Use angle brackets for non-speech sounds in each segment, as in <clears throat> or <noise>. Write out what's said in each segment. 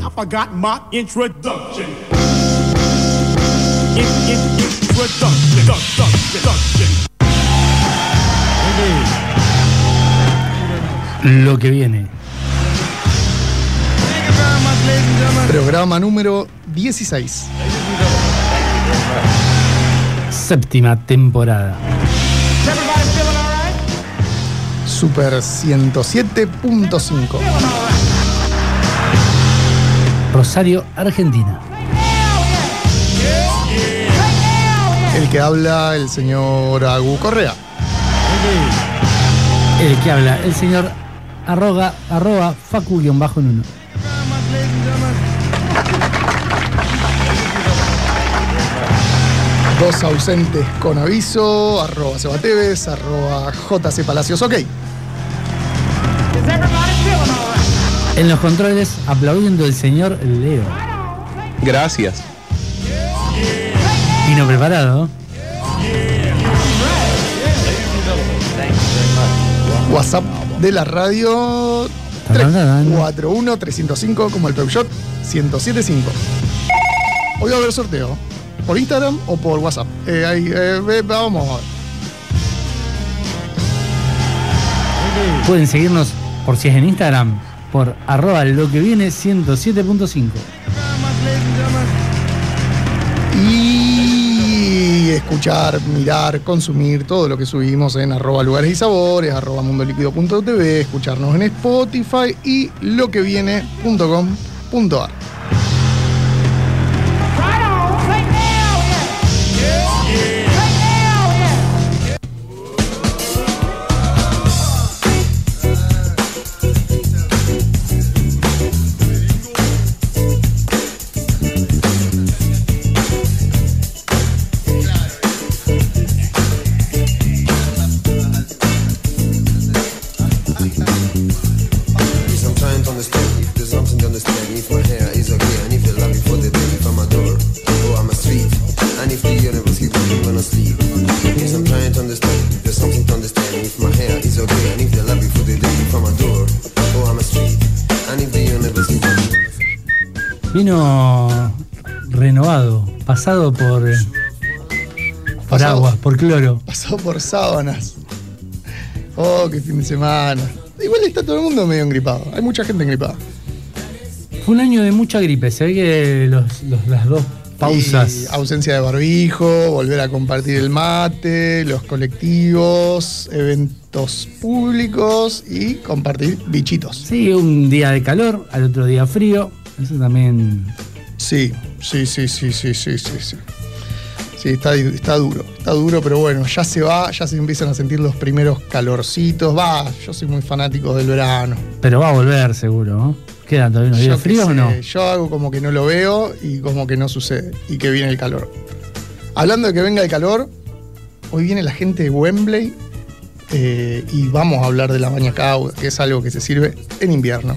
I forgot my introduction. In, in, introduction. Introduction. Introduction. Lo que viene. Programa número 16. Séptima temporada. Super 107.5. Rosario, Argentina. El que habla el señor Agu Correa. El que habla, el señor arroga, arroba facu-en uno. Dos ausentes con aviso, arroba Sebateves, arroba JC Palacios, ok. En los controles, aplaudiendo el señor Leo. Gracias. Vino preparado. WhatsApp de la radio Tarán, tarán. 341-305 como el Peugeot 1075. Hoy va a haber sorteo. ¿Por Instagram o por WhatsApp? Eh, ahí, eh, ve- vamos a ver. Pueden seguirnos por si es en Instagram, por arroba lo que viene 107.5. Y escuchar, mirar, consumir todo lo que subimos en arroba lugares y sabores, arroba mundoliquido.tv, escucharnos en Spotify y loqueviene.com.ar. Yes, Vino renovado, pasado por, por Pasado. agua, por cloro. Pasó por sábanas. Oh, qué fin de semana. Igual está todo el mundo medio engripado. Hay mucha gente engripada. Fue un año de mucha gripe, se ve que los- los- las dos Y pausas. ausencia de barbijo, volver a compartir el mate, los colectivos, eventos públicos y compartir bichitos. Sí, un día de calor, al otro día frío. Eso también. Sí, sí, sí, sí, sí, sí, sí. Sí, Sí, está, está duro, está duro, pero bueno, ya se va, ya se empiezan a sentir los primeros calorcitos. Va, yo soy muy fanático del verano. Pero va a volver seguro, ¿no? ¿Quedan todavía unos días fríos o no? Yo hago como que no lo veo y como que no sucede y que viene el calor. Hablando de que venga el calor, hoy viene la gente de Wembley eh, y vamos a hablar de la baña cauda, que es algo que se sirve en invierno.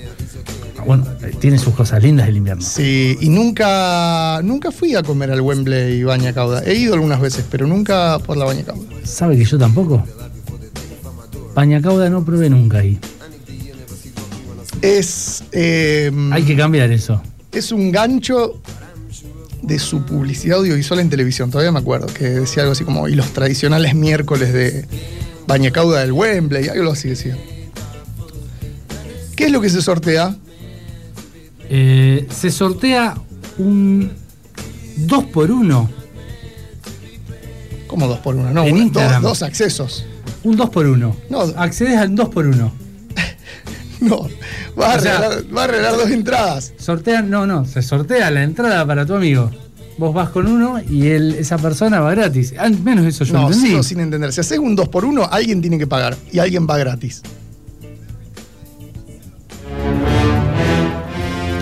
Bueno, tiene sus cosas lindas el invierno. Sí, y nunca, nunca fui a comer al Wembley baña cauda. He ido algunas veces, pero nunca por la baña cauda. ¿Sabe que yo tampoco? Pañacauda no probé nunca ahí. Es, eh, Hay que cambiar eso. es un gancho de su publicidad audiovisual en televisión, todavía me acuerdo, que decía algo así como, y los tradicionales miércoles de Bañacauda del Wembley, algo así decía. ¿Qué es lo que se sortea? Eh, se sortea un 2 por 1 Como dos por uno, no, En Instagram. dos, dos accesos. Un 2 por 1 No. Accedes al 2 por 1 <laughs> No, vas a, O sea- regalar, vas a regalar dos entradas. Sortean, no, no, se sortea la entrada para tu amigo. Vos vas con uno y él, esa persona va gratis. Al menos eso yo No, entendí. sigo sin entender. Si haces un dos por uno, alguien tiene que pagar y alguien va gratis.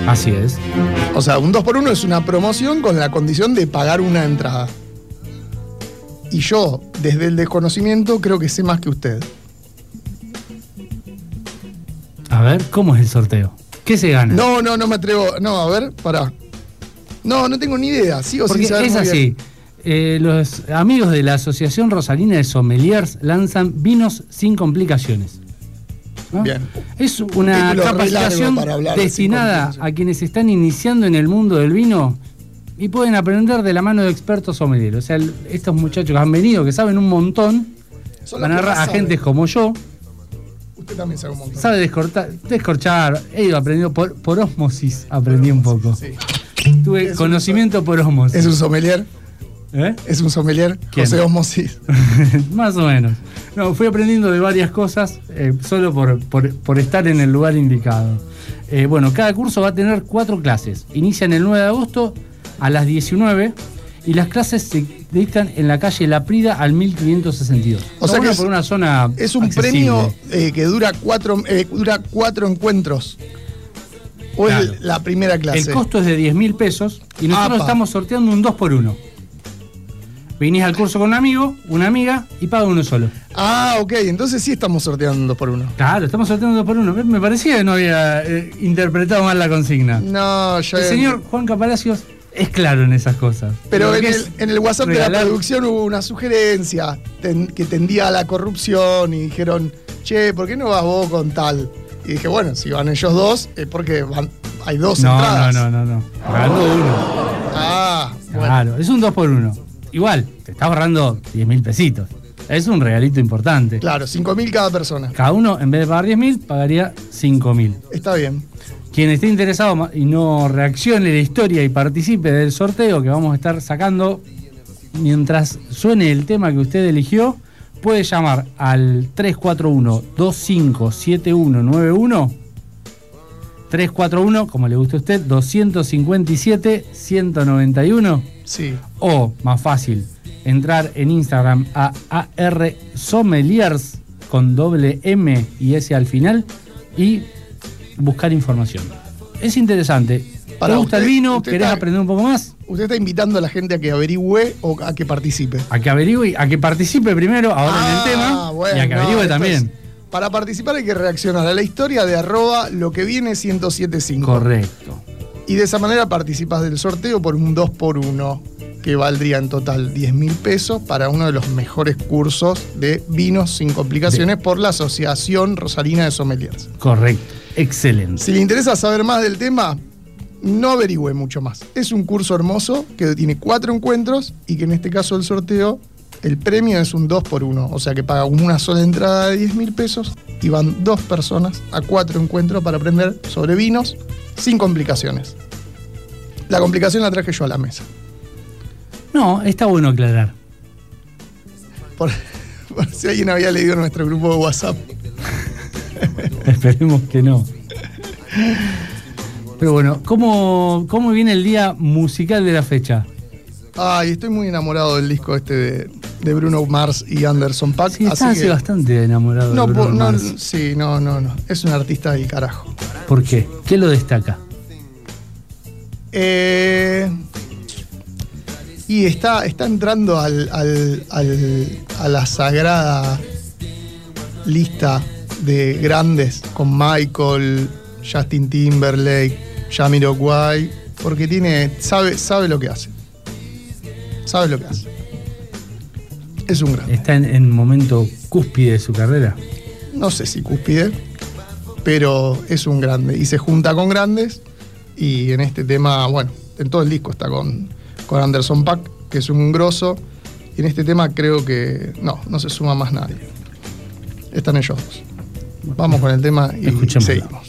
Así es. O sea, un 2 por 1 es una promoción con la condición de pagar una entrada. Y yo, desde el desconocimiento, creo que sé más que usted. A ver, ¿cómo es el sorteo? ¿Qué se gana? No, no, no me atrevo. No, a ver, pará. No, no tengo ni idea. Sigo Porque sin saber es así. Eh, los amigos de la Asociación Rosalina de Sommeliers lanzan vinos sin complicaciones. ¿No? Bien. Es Un una capacitación destinada a quienes están iniciando en el mundo del vino y pueden aprender de la mano de expertos sommeliers. O sea, el- estos muchachos que han venido, que saben un montón, Son van a agarrar a gente saben. como yo, Usted también sabe un montón. sabe descortar, descorchar, he ido aprendiendo por, por osmosis, aprendí un poco. Sí. Tuve un- conocimiento por osmosis. Es un sommelier. ¿Eh? Es un sommelier. ¿Quién? José Osmosis. <laughs> Más o menos. No, fui aprendiendo de varias cosas eh, solo por, por- por estar en el lugar indicado. Eh, bueno, cada curso va a tener cuatro clases. Inician el 9 de agosto a las 19 y las clases se dictan en la calle La Prida al 1562. O sea que es- por una zona Es un accesible. premio eh, que dura cuatro, dura cuatro encuentros. O Claro. es la primera clase. El costo es de 10 mil pesos y nosotros Apa. estamos sorteando un 2 por 1 Vinís al curso con un amigo, una amiga y paga uno solo. Ah, ok. Entonces sí estamos sorteando un dos por uno. Claro, estamos sorteando dos por uno. Me parecía que no había eh, interpretado mal la consigna. No, yo. El señor Juan Palacios es claro en esas cosas. Pero en el, es en el WhatsApp de la producción hubo una sugerencia ten- que tendía a la corrupción y dijeron, che, ¿por qué no vas vos con tal? Y dije, bueno, si van ellos dos, es porque van, hay dos No, entradas. no, no, no, no. Pagando uno. Ah, bueno. Claro, es un 2 por 1 Igual, te está ahorrando 10 mil pesitos. Es un regalito importante. Claro, 5.000 cada persona. Cada uno, en vez de pagar 10 mil, pagaría 5 mil. Está bien. Quien esté interesado y no reaccione la historia y participe del sorteo que vamos a estar sacando mientras suene el tema que usted eligió, puede llamar al 341-257191. 341, como le gusta a usted, 257-191. Sí. O, más fácil, entrar en Instagram a AR Sommeliers con doble M y S al final y buscar información. Es interesante. Para ¿Te gusta usted- el vino? ¿Querés está- aprender un poco más? ¿Usted está invitando a la gente a que averigüe o a que participe? A que averigüe, a que participe primero ahora en el Ah, tema bueno, y a que averigüe también. es- para participar hay que reaccionar a la historia de arroba lo que viene 1075. Correcto. Y de esa manera participas del sorteo por un 2x1 que valdría en total 10 mil pesos para uno de los mejores cursos de vinos sin complicaciones por la Asociación Rosarina de Sommeliers. Correcto. Excelente. Si le interesa saber más del tema, no averigüe mucho más. Es un curso hermoso que tiene cuatro encuentros y que en este caso el sorteo, el premio es un 2x1. O sea que paga una sola entrada de 10 mil pesos y van dos personas a cuatro encuentros para aprender sobre vinos sin complicaciones. La complicación la traje yo a la mesa. No, está bueno aclarar. Por, por si alguien había leído nuestro grupo de WhatsApp. <laughs> Esperemos que no. Pero bueno, ¿cómo, ¿cómo viene el día musical de la fecha? Ay, estoy muy enamorado del disco este de, de Bruno Mars y Anderson Paak. Sí, está así que- bastante enamorado No, de Bruno no, Mars. sí, no, no, no. Es un artista del carajo. ¿Por qué? ¿Qué lo destaca? Eh, y está, está entrando al, al- al- a la sagrada lista de grandes con Michael, Justin Timberlake, Jamiroquai, porque tiene, sabe, sabe lo que hace. Sabe lo que hace. Es un grande. ¿Está en, en momento cúspide de su carrera? no sé si cúspide, pero es un grande. Y se junta con grandes. Y en este tema, bueno, en todo el disco está con, con Anderson Pack, que es un grosso. Y en este tema creo que no, no se suma más nadie. Están ellos dos. Vamos con el tema y seguimos.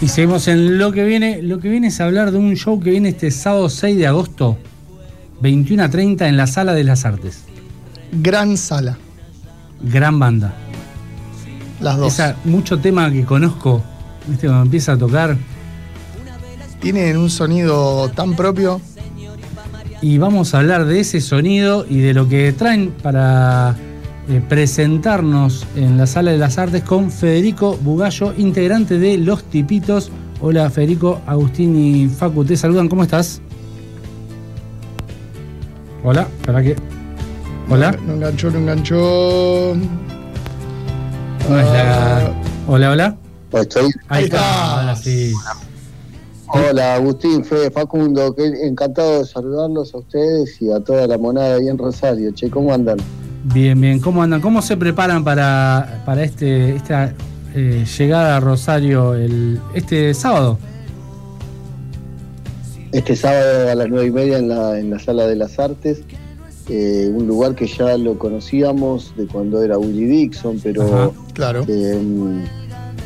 Y seguimos en lo que viene. Lo que viene es hablar de un show que viene este sábado 6 de agosto, 21 a 30 en la Sala de las Artes. Gran sala, Gran banda. las dos. Esa, mucho tema que conozco, ¿viste? Cuando empieza a tocar. Tienen un sonido tan propio. Y vamos a hablar de ese sonido y de lo que traen para eh, presentarnos en la Sala de las Artes con Federico Bugallo, integrante de Los Tipitos. Hola Federico, Agustín y Facu, te saludan, ¿cómo estás? Hola, ¿para qué? Hola. No enganchó, no enganchó. No es la- Hola, hola. Estoy. Ahí está, ahora sí. Hola Agustín, Fede, Facundo, que encantado de saludarlos a ustedes y a toda la monada ahí en Rosario. Che, ¿cómo andan? Bien, bien. ¿Cómo andan? ¿Cómo se preparan para, para este, esta eh, llegada a Rosario el, este sábado? Este sábado a las nueve y media en la, en la Sala de las Artes, eh, un lugar que ya lo conocíamos de cuando era Willie Dixon, pero Ajá. Claro. eh,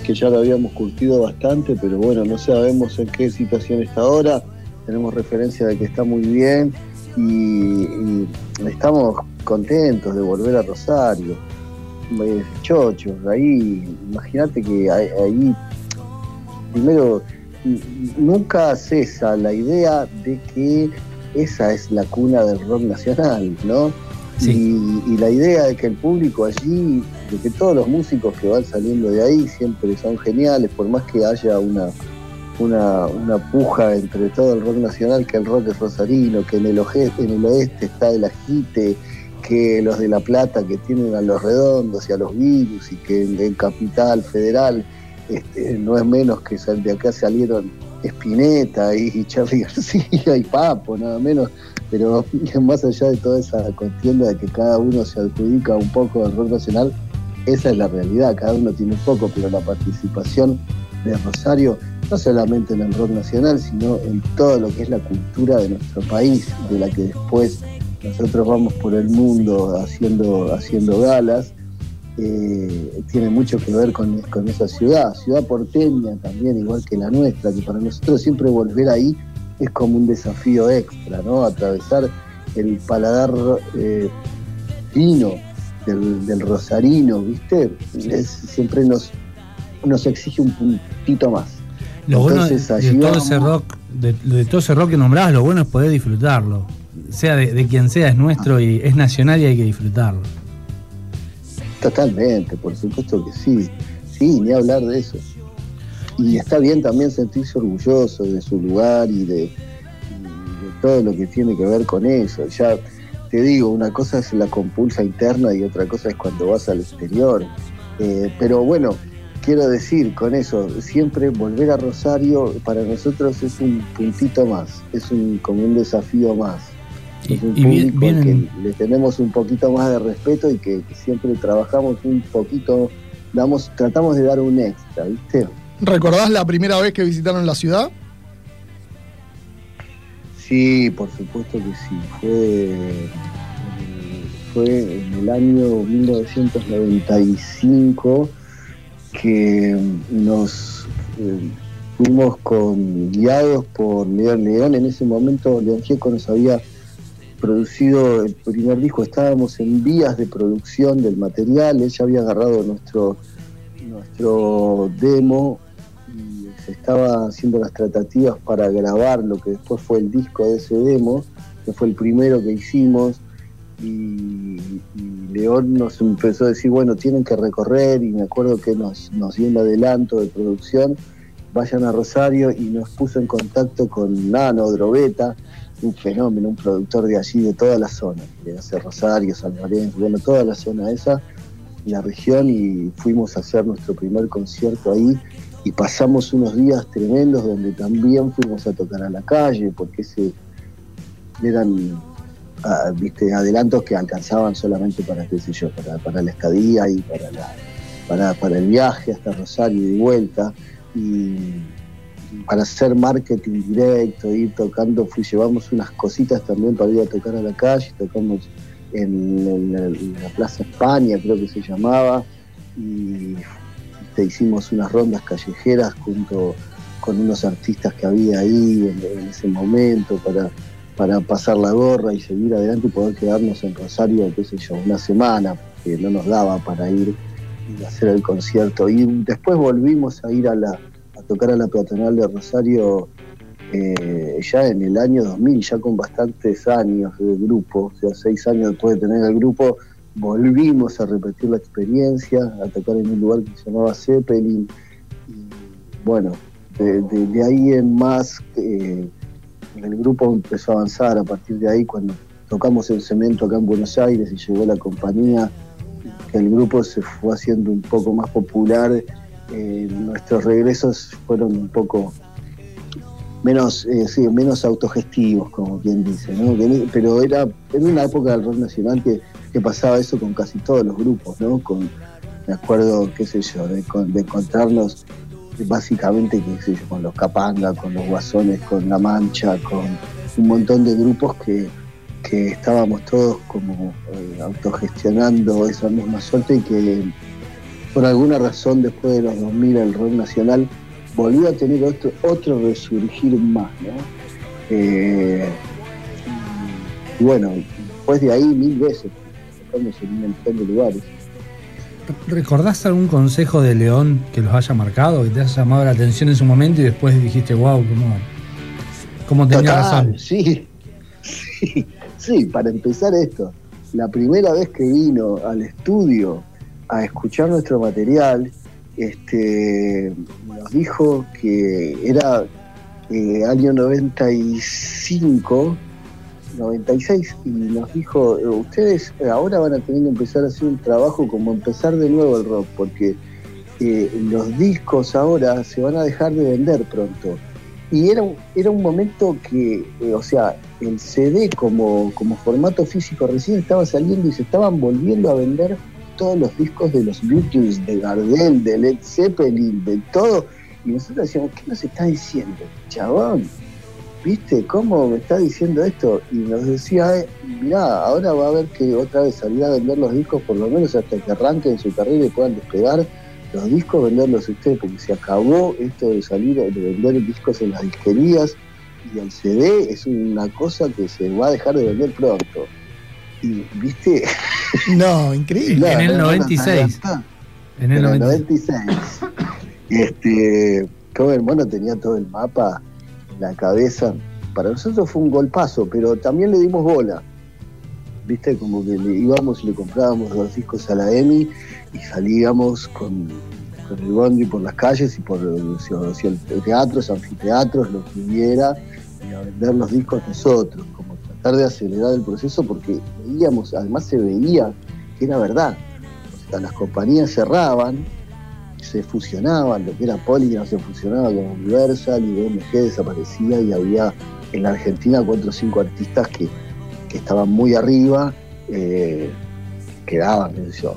que ya lo habíamos curtido bastante, pero bueno, no sabemos en qué situación está ahora. Tenemos referencia de que está muy bien y, y estamos contentos de volver a Rosario. Chochos, ahí, imagínate que ahí, primero, nunca cesa la idea de que esa es la cuna del rock nacional, ¿no? Sí. Y, y la idea de que el público allí, de que todos los músicos que van saliendo de ahí siempre son geniales, por más que haya una, una, una puja entre todo el rock nacional, que el rock es rosarino, que en el, oje- en el oeste está el agite, que los de La Plata que tienen a los redondos y a los virus, y que en, Capital Federal este, no es menos que de acá salieron Spinetta y, y <laughs> García y Papo, nada menos. Pero <laughs> más allá de toda esa contienda de que cada uno se adjudica un poco del rock nacional, esa es la realidad, cada uno tiene un poco, pero la participación de Rosario, no solamente en el rock nacional, sino en todo lo que es la cultura de nuestro país, de la que después nosotros vamos por el mundo haciendo, haciendo galas, eh, tiene mucho que ver con, con esa ciudad, ciudad porteña también, igual que la nuestra, que para nosotros siempre volver ahí es como un desafío extra, ¿no? Atravesar el paladar eh, fino del, del rosarino, ¿viste? Es- siempre nos, nos exige un puntito más. Lo bueno de, Entonces, de todo vamos. ese rock, de, de todo ese rock que nombrabas, lo bueno es poder disfrutarlo. Sea de, quien sea, es nuestro y es nacional y hay que disfrutarlo. Totalmente, por supuesto que sí. Sí, ni hablar de eso. Y está bien también sentirse orgulloso de su lugar y de, y de todo lo que tiene que ver con eso. Ya te digo, una cosa es la compulsa interna y otra cosa es cuando vas al exterior. Eh, pero bueno, quiero decir con eso, siempre volver a Rosario para nosotros es un puntito más, es un, como un desafío más. Y, Es un y público que le tenemos un poquito más de respeto y que, siempre trabajamos un poquito, damos, tratamos de dar un extra, ¿viste? ¿Recordás la primera vez que visitaron la ciudad? Sí, por supuesto que sí. Fue, fue en el año 1995 que nos eh, fuimos con, guiados por León León. En ese momento León Gieco nos había producido el primer disco, estábamos en vías de producción del material, él ya había agarrado nuestro, nuestro demo y se estaba haciendo las tratativas para grabar lo que después fue el disco de ese demo, que fue el primero que hicimos, y, y León nos empezó a decir, bueno, tienen que recorrer, y me acuerdo que nos, nos dio un adelanto de producción, vayan a Rosario, y nos puso en contacto con Nano Drobeta, un fenómeno, un productor de allí, de toda la zona, de hace Rosario, San Lorenzo, bueno, toda la zona esa, la región, y fuimos a hacer nuestro primer concierto ahí, y pasamos unos días tremendos donde también fuimos a tocar a la calle, porque ese eran ah, viste adelantos que alcanzaban solamente para qué sé yo, para, para la estadía y para la para, para el viaje hasta Rosario y de vuelta y para hacer marketing directo, ir tocando, llevamos unas cositas también para ir a tocar a la calle, tocamos en, la- Plaza España, creo que se llamaba, y te hicimos unas rondas callejeras junto con unos artistas que había ahí en, en ese momento para, para pasar la gorra y seguir adelante y poder quedarnos en Rosario, qué sé yo, una semana, porque no nos daba para ir y hacer el concierto. Y después volvimos a ir a la tocar a la peatonal de Rosario eh, ya en el año 2000, ya con bastantes años de grupo, o sea, seis años después de tener el grupo, volvimos a repetir la experiencia, a tocar en un lugar que se llamaba Zeppelin. Y bueno, de, ahí en más, eh, el grupo empezó a avanzar a partir de ahí cuando tocamos en cemento acá en Buenos Aires y llegó la compañía, el grupo se fue haciendo un poco más popular. Eh, nuestros regresos fueron un poco menos, eh, menos autogestivos, como quien dice, ¿no? Que- Pero era en una época del rock nacional que, que pasaba eso con casi todos los grupos, ¿no? Con, me acuerdo, qué sé yo, de, con- de encontrarnos básicamente, qué sé yo, con los Capanga, con los Guasones, con La Mancha, con un montón de grupos que, que estábamos todos como eh, autogestionando esa misma suerte y que por alguna razón después de los 2000 el rock nacional volvió a tener otro, otro resurgir más, ¿no? Eh, y bueno, después de ahí mil veces, tocamos en un montón de lugares. ¿Recordás algún consejo de León que los haya marcado, que te haya llamado la atención en su momento y después dijiste, wow, cómo, cómo tenía Total, razón? Sí, <laughs> sí, sí, para empezar esto, la primera vez que vino al estudio a escuchar nuestro material, este, nos dijo que era eh, año 95, 96, y nos dijo, ustedes ahora van a tener que empezar a hacer un trabajo como empezar de nuevo el rock, porque eh, los discos ahora se van a dejar de vender pronto. Y era, era un momento que, eh, o sea, el CD como, como formato físico recién estaba saliendo y se estaban volviendo a vender todos los discos de los Beatles, de Gardel, de Led Zeppelin, de todo. Y nosotros decíamos, ¿qué nos está diciendo, chabón? ¿Viste cómo me está diciendo esto? Y nos decía, eh, mirá, ahora va a haber que otra vez salir a vender los discos, por lo menos hasta que arranquen su carrera y puedan despegar los discos, venderlos ustedes, porque se acabó esto de salir, de vender discos en las disquerías y el CD es una cosa que se va a dejar de vender pronto. Y, ¿viste? <laughs> No, increíble. En el no, no, 96. no, no, En el en el 96. 96. Este, como el mono tenía todo el mapa la cabeza. Para nosotros fue un golpazo, pero también le dimos bola. Viste, como que le íbamos y le comprábamos los discos a la EMI y salíamos con, con el bondi por las calles y por el teatros, anfiteatros, lo que hubiera, y a vender los discos nosotros, como tratar de acelerar el proceso porque veíamos, además se veía que era verdad. O sea, las compañías cerraban, se fusionaban, lo que era Polygram se fusionaba con Universal y BMG desaparecía y había en la Argentina cuatro o cinco artistas que, que estaban muy arriba, eh, quedaban, qué sé yo,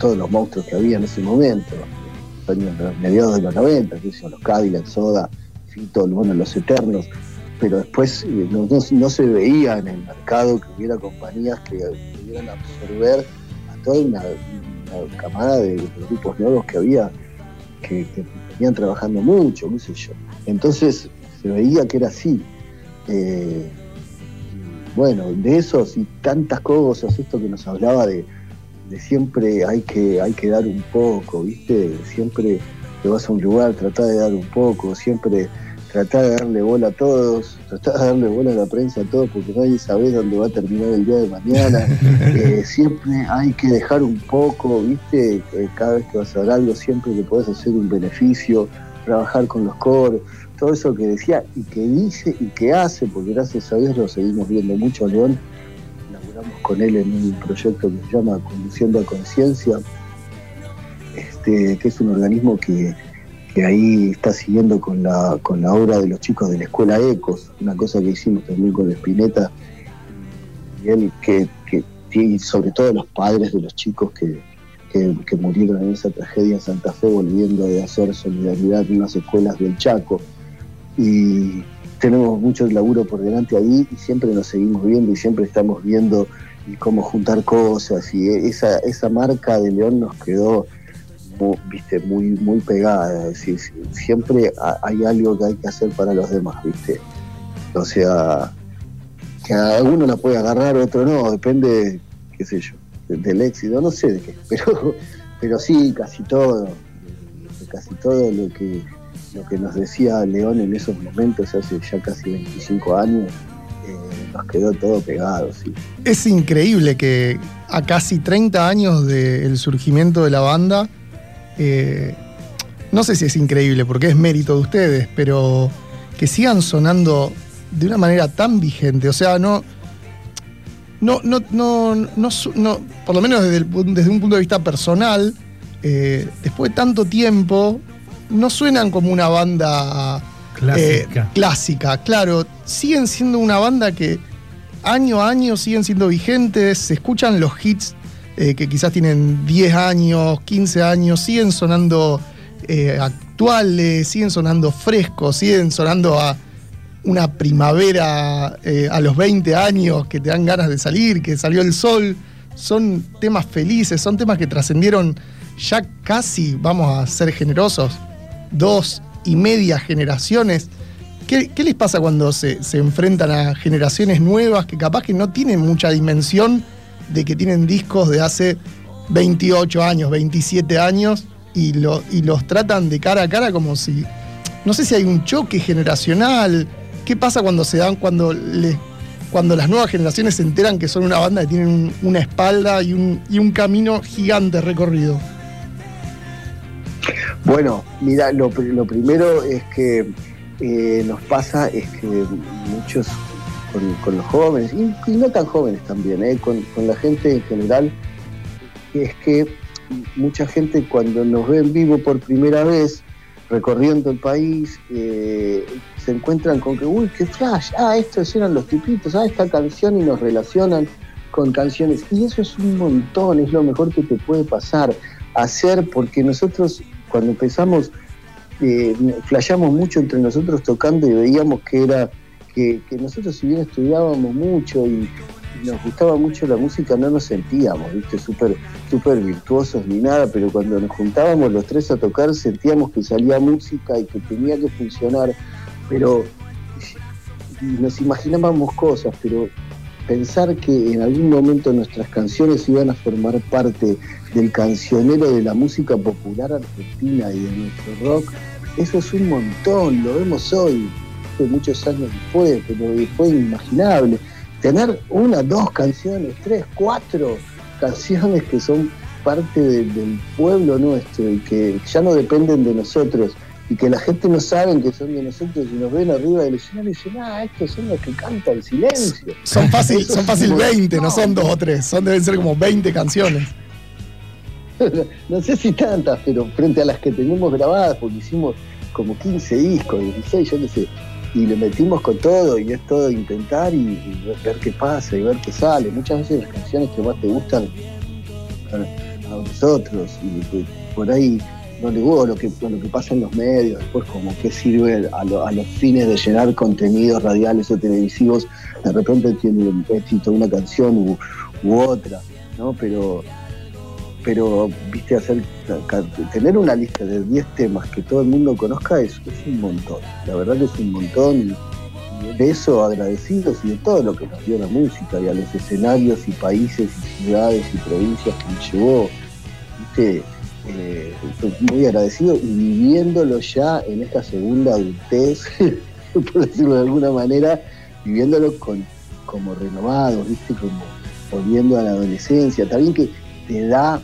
todos los monstruos que había en ese momento, mediados de los 90, qué sé yo, los Cadillac, Soda, Fito, bueno, los Eternos, pero después eh, no, no- se veía en el mercado que hubiera compañías que pudieran absorber a toda una, camada de, grupos nuevos que había, que, que venían trabajando mucho, qué sé yo. Entonces se veía que era así. Eh, bueno, de esos y tantas cosas, esto que nos hablaba de, de siempre hay que, hay que dar un poco, ¿viste? Siempre que vas a un lugar, tratá de dar un poco, siempre tratá de darle bola a todos, tratá de darle bola a la prensa a todos, porque nadie sabe dónde va a terminar el día de mañana. <laughs> Eh, siempre hay que dejar un poco, ¿viste? Eh, cada vez que vas a dar algo, siempre le podés hacer un beneficio, trabajar con los coros, todo eso que decía y que dice y que hace, porque gracias a Dios lo seguimos viendo mucho a León. Laburamos con él en un proyecto que se llama Conduciendo a Conciencia, este, que es un organismo que, que ahí está siguiendo con la, con la obra de los chicos de la escuela Ecos, una cosa que hicimos también con Espineta, y él, que, que- sobre todo los padres de los chicos que, que, murieron en esa tragedia en Santa Fe, volviendo de hacer solidaridad en unas escuelas del Chaco. Y tenemos mucho laburo por delante ahí y siempre nos seguimos viendo y siempre estamos viendo y cómo juntar cosas y esa, esa marca de León nos quedó mu- viste muy muy pegada siempre ha- hay algo que hay que hacer para los demás viste. O sea que a uno la puede agarrar otro no depende qué sé yo de- del éxito no sé de qué <laughs> pero pero sí casi todo casi todo lo que lo que nos decía León en esos momentos hace ya casi 25 años eh, nos quedó todo pegado Es increíble que a casi 30 años del surgimiento de la banda, eh, no sé si es increíble porque es mérito de ustedes, pero que sigan sonando de una manera tan vigente. O sea, no. No, no, no, no, no- por lo menos desde, el desde un punto de vista personal, eh, después de tanto tiempo, no suenan como una banda Clásica. eh, clásica. Claro, siguen siendo una banda que año a año siguen siendo vigentes, se escuchan los hits eh, que quizás tienen 10 años, 15 años, siguen sonando eh, actuales, siguen sonando frescos, siguen sonando a una primavera eh, a los 20 años que te dan ganas de salir, que salió el sol. Son temas felices, son temas que trascendieron ya casi, vamos a ser generosos, dos y media generaciones. ¿Qué, les pasa cuando se, se enfrentan a generaciones nuevas que capaz que no tienen mucha dimensión de que tienen discos de hace 28 años, 27 años y, y los tratan de cara a cara como si, no sé si hay un choque generacional, qué pasa cuando se dan, cuando, cuando las nuevas generaciones se enteran que son una banda que tienen un- una espalda y un, y un camino gigante recorrido. Bueno, mira, lo, lo primero es que eh, nos pasa es que muchos con, los jóvenes, y, no tan jóvenes también, eh, con, la gente en general, es que mucha gente cuando nos ve en vivo por primera vez, recorriendo el país, eh, se encuentran con que, uy, qué flash, ah, estos eran los tipitos, ah, esta canción y nos relacionan con canciones. Y eso es un montón, es lo mejor que te puede pasar, hacer, porque nosotros cuando empezamos, eh, mucho entre nosotros tocando y veíamos que era, que, nosotros si bien estudiábamos mucho y, nos gustaba mucho la música, no nos sentíamos, viste, súper súper virtuosos ni nada, pero cuando nos juntábamos los tres a tocar sentíamos que salía música y que tenía que funcionar, pero nos imaginábamos cosas, pero pensar que en algún momento nuestras canciones iban a formar parte del cancionero de la música popular argentina y de nuestro rock, eso es un montón, lo vemos hoy. ¿Viste? muchos años después, pero fue inimaginable. Tener una, dos canciones, tres, cuatro canciones que son parte de- del pueblo nuestro y que ya no dependen de nosotros y que la gente no sabe que son de nosotros y nos ven arriba del escenario y dicen, ah, estos son los que cantan silencio. Son fácil, Eso son fácil como- 20, no son dos o tres, son deben ser como 20 canciones. <laughs> no sé si tantas, pero frente a las que tenemos grabadas, porque hicimos como 15 discos, 16, yo qué sé, y le metimos con todo, y es todo intentar y, ver qué pasa y ver qué sale. Muchas veces las canciones que más te gustan a, nosotros, y que por ahí no le gusta lo que, lo que pasa en los medios, después como qué sirve a, lo- a los fines de llenar contenidos radiales o televisivos, de repente tiene una canción u, u otra, ¿no? Pero pero viste hacer tener una lista de 10 temas que todo el mundo conozca es, es un montón. La verdad que es un montón de eso agradecidos y de todo lo que nos dio la música y a los escenarios y países y ciudades y provincias que nos llevó Eh, muy agradecido y viviéndolo ya en esta segunda adultez <laughs> por decirlo de alguna manera viviéndolo con como renovados viste como volviendo a la adolescencia. También que te da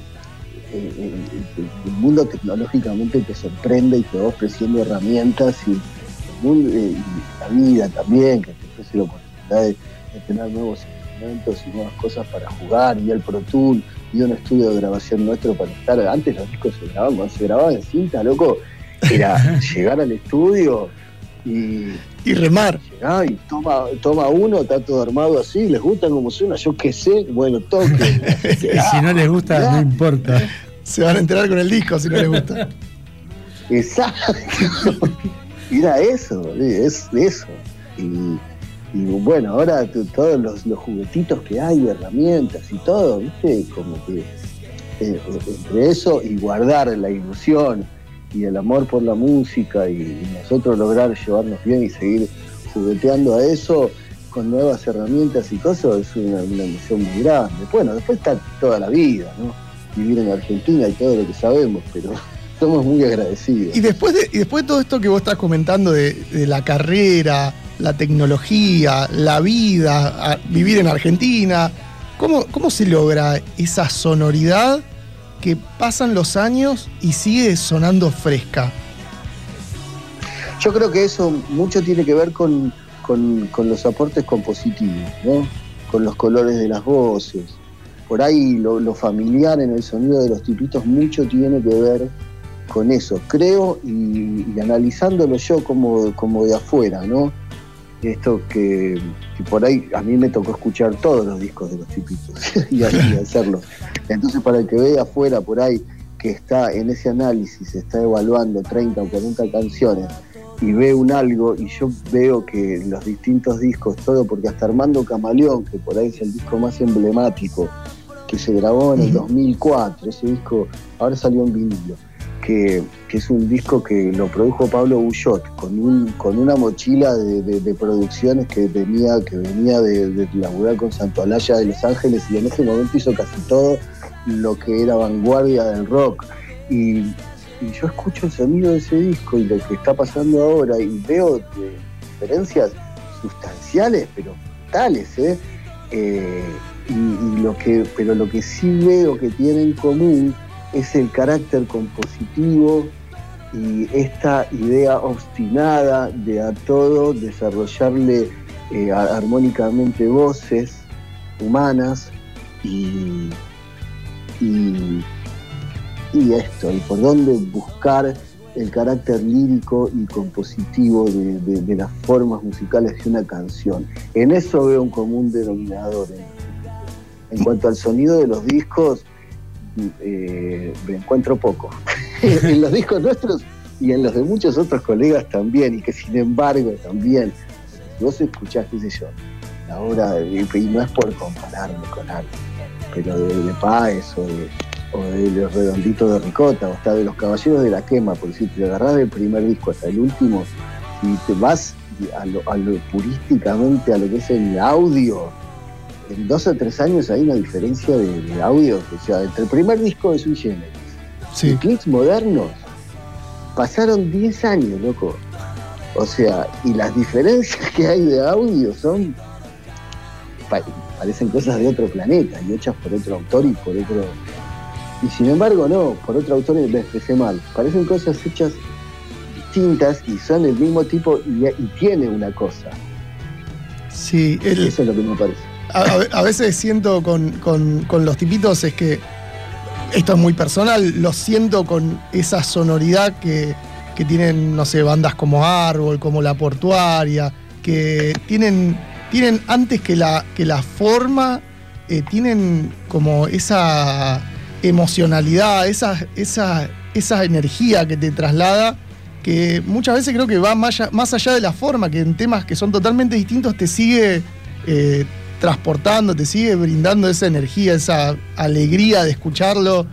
el mundo tecnológicamente te sorprende y te va ofreciendo herramientas y, el mundo, eh, y la vida también, que te ofrece la oportunidad de, de tener nuevos instrumentos y nuevas cosas para jugar, y el Pro Tool, y un estudio de grabación nuestro para estar. Antes los discos se grababan, cuando se grababan en cinta, loco, era <laughs> llegar al estudio y. Y remar. Y toma, toma uno, está todo armado así, les gusta como suena, yo qué sé, bueno, toque. <laughs> Y si no les gusta, no importa. <laughs> Se van a enterar con el disco si no les gusta. <laughs> Exacto. Era eso, es eso. Y, y bueno, ahora todos los, los juguetitos que hay, herramientas y todo, ¿viste? Como que eh, entre eso y guardar la ilusión y el amor por la música y, nosotros lograr llevarnos bien y seguir jugueteando a eso con nuevas herramientas y cosas es una, una emoción muy grande. Bueno, después está toda la vida, ¿no? Vivir en Argentina y todo lo que sabemos, pero <laughs> somos muy agradecidos. Y después de, y después de todo esto que vos estás comentando de, de la carrera, la tecnología, la vida, vivir en Argentina, ¿cómo, ¿cómo se logra esa sonoridad que pasan los años y sigue sonando fresca? Yo creo que eso mucho tiene que ver con, con- los aportes compositivos, ¿no? Con los colores de las voces. Por ahí lo, lo familiar en el sonido de los tipitos mucho tiene que ver con eso, creo, y, y analizándolo yo como, como de afuera, ¿no? Esto que, que por ahí a mí me tocó escuchar todos los discos de los tipitos <laughs> y, así hacerlo. Entonces, para el que ve de afuera por ahí que está en ese análisis, está evaluando 30 o 40 canciones y ve un algo y yo veo que los distintos discos, todo, porque hasta Armando Camaleón, que por ahí es el disco más emblemático, que se grabó en el 2004, ese disco ahora salió en vinilo, que, es un disco que lo produjo Pablo Bullot con, un, con una mochila de, producciones que venía, que venía de, de laburar con Santo Alaya de Los Ángeles y en ese momento hizo casi todo lo que era vanguardia del rock. Y, yo escucho el sonido de ese disco y lo que está pasando ahora y veo diferencias sustanciales, pero tales, ¿eh? Eh, y, y lo que, pero lo que sí veo que tiene en común es el carácter compositivo y esta idea obstinada de a todo desarrollarle eh, armónicamente voces humanas y, y, esto, y por dónde buscar el carácter lírico y compositivo de, de- las formas musicales de una canción. En eso veo un común denominador. En, en cuanto al sonido de los discos, eh, me encuentro poco. <laughs> en los discos nuestros y en los de muchos otros colegas también, y que sin embargo también, si vos escuchás, qué sé yo, la obra, y y no es por compararme con algo, pero de, de Páez o de, o de Los Redonditos de Ricota, o hasta de Los Caballeros de la Quema, por decir, te agarrás del primer disco hasta el último, y te vas a lo, a lo purísticamente a lo que es el audio, en dos o tres años hay una diferencia de, de audio, o sea, entre el primer disco de Sui Generis y clics modernos, pasaron 10 años, loco. O sea, y las diferencias que hay de audio son. pa- parecen cosas de otro planeta y hechas por otro autor y por otro. Y sin embargo, no, por otro autor y me expresé mal. Parecen cosas hechas distintas y son del mismo tipo y, y tiene una cosa. Sí, el- Eso es lo que me parece. A, veces siento con, con- con los tipitos es que esto es muy personal, lo siento con esa sonoridad que, que tienen, no sé, bandas como Árbol, como La Portuaria, que tienen, tienen antes que la, que la forma, eh, tienen como esa emocionalidad, esa, esa, esa energía que te traslada, que muchas veces creo que va más allá, más allá de la forma, que en temas que son totalmente distintos te sigue eh, transportando, te sigue brindando esa energía, esa alegría de escucharlo,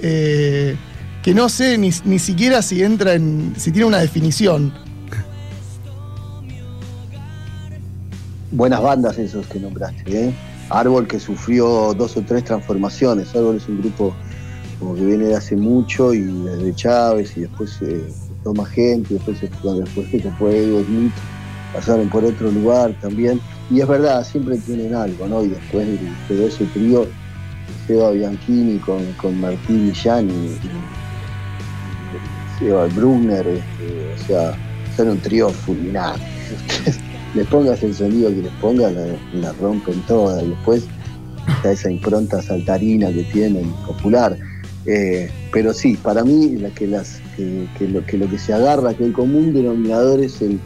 eh, que no sé ni, ni siquiera si entra en, si tiene una definición. Buenas bandas esos que nombraste, ¿eh? Árbol que sufrió dos o tres transformaciones. Árbol es un grupo como que viene de hace mucho y desde Chávez y después eh, toma gente, y después se después Edo Smith, pasaron por otro lugar también. Y es verdad, siempre tienen algo, ¿no? Y después quedó ese trío, Seba Bianchini con, con Martín Millán y, y Seba Brugner, este, o sea, son un trío fulminante. <laughs> les pongas el sonido que les pongas, la, la rompen todas. Y después está esa impronta saltarina que tienen, popular. Eh, pero sí, para mí la que, las, que, que lo, que lo que se agarra, que el común denominador es el,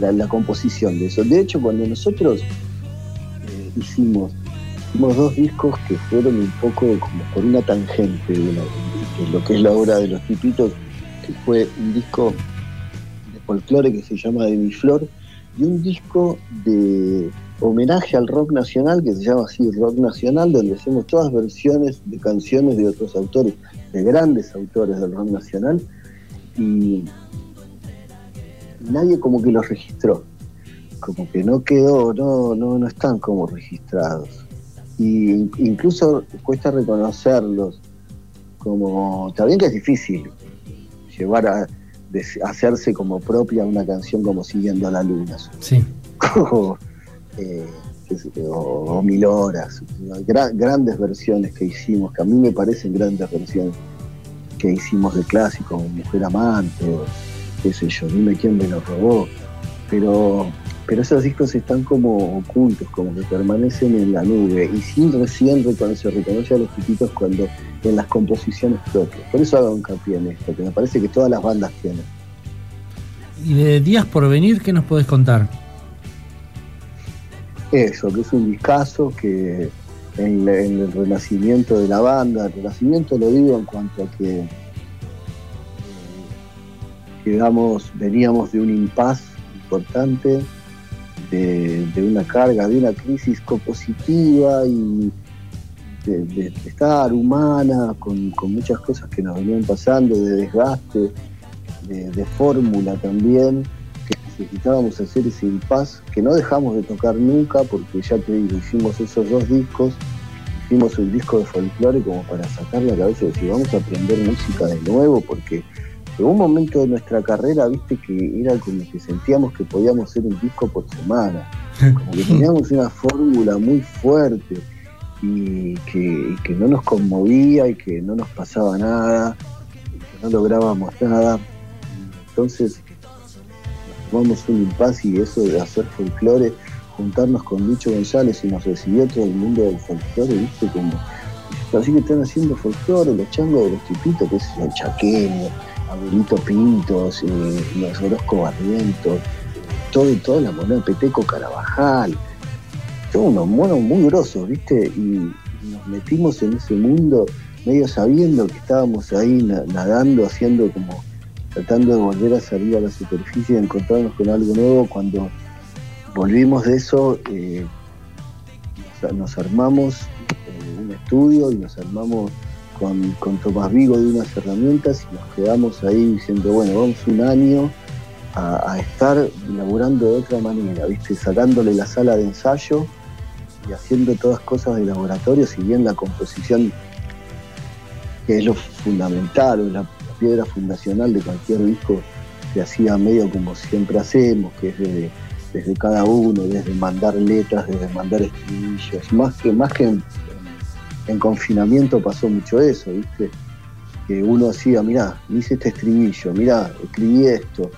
la, composición de eso. De hecho, cuando nosotros eh, hicimos, hicimos dos discos que fueron un poco como por una tangente de, la- lo que es la obra de los tipitos, que fue un disco de folclore que se llama De mi flor y un disco de homenaje al rock nacional que se llama así Rock Nacional, donde hacemos todas versiones de canciones de otros autores, de grandes autores del rock nacional, y nadie como que los registró, como que no quedó, no, no, no están como registrados. Y incluso cuesta reconocerlos, como, también que es difícil llevar a de- hacerse como propia una canción como Siguiendo la Luna, Sí. o, eh, o Mil Horas, gra- grandes versiones que hicimos, que a mí me parecen grandes versiones que hicimos de clásicos, como Mujer Amante, o qué sé yo, dime quién me lo robó, pero, pero esos discos están como ocultos, como que permanecen en la nube, y sin recién reconocer, reconoce a los tipitos cuando en las composiciones propias. Por eso hago hincapié en esto, que me parece que todas las bandas tienen. Y de Días por Venir, ¿qué nos podés contar? Eso, que es un discazo que en el renacimiento de la banda, el renacimiento lo digo en cuanto a que veníamos de un impas importante, de, una carga, de una crisis compositiva y de, estar humana, con, muchas cosas que nos venían pasando, de desgaste, de, de fórmula también que necesitábamos hacer ese impas que no dejamos de tocar nunca porque ya te digo, hicimos esos dos discos, hicimos un disco de folclore como para sacar la cabeza y decir, vamos a aprender música de nuevo porque llegó un momento de nuestra carrera, viste, que era como que sentíamos que podíamos hacer un disco por semana, como que teníamos una fórmula muy fuerte y que, que no nos conmovía y que no nos pasaba nada, que no lográbamos nada. Entonces tomamos un impasse y eso de hacer folclore, juntarnos con Lucho González y nos recibió todo el mundo del folclore, viste, como así que están haciendo folclore, los changos de los tipitos, que es el chaqueño, Abuelito Pintos, eh, los Orozco Barrientos, todo toda la moneda Peteco Carabajal, todos unos monos muy grosos, viste, y nos metimos en ese mundo medio sabiendo que estábamos ahí na- nadando, haciendo como tratando de volver a salir a la superficie y encontrarnos con algo nuevo. Cuando volvimos de eso, eh, nos, nos armamos eh, un estudio y nos armamos con, con Tomás Vigo de unas herramientas y nos quedamos ahí diciendo, bueno, vamos un año a, estar laburando de otra manera, ¿viste? sacándole la sala de ensayo y haciendo todas cosas de laboratorio, si bien la composición que es lo fundamental, o la piedra fundacional de cualquier disco se hacía medio como siempre hacemos, que es desde, desde cada uno, desde mandar letras, desde mandar estribillos. Más que, más que en, en confinamiento pasó mucho eso, ¿viste? Que uno hacía, mirá, hice este estribillo, mirá, escribí esto,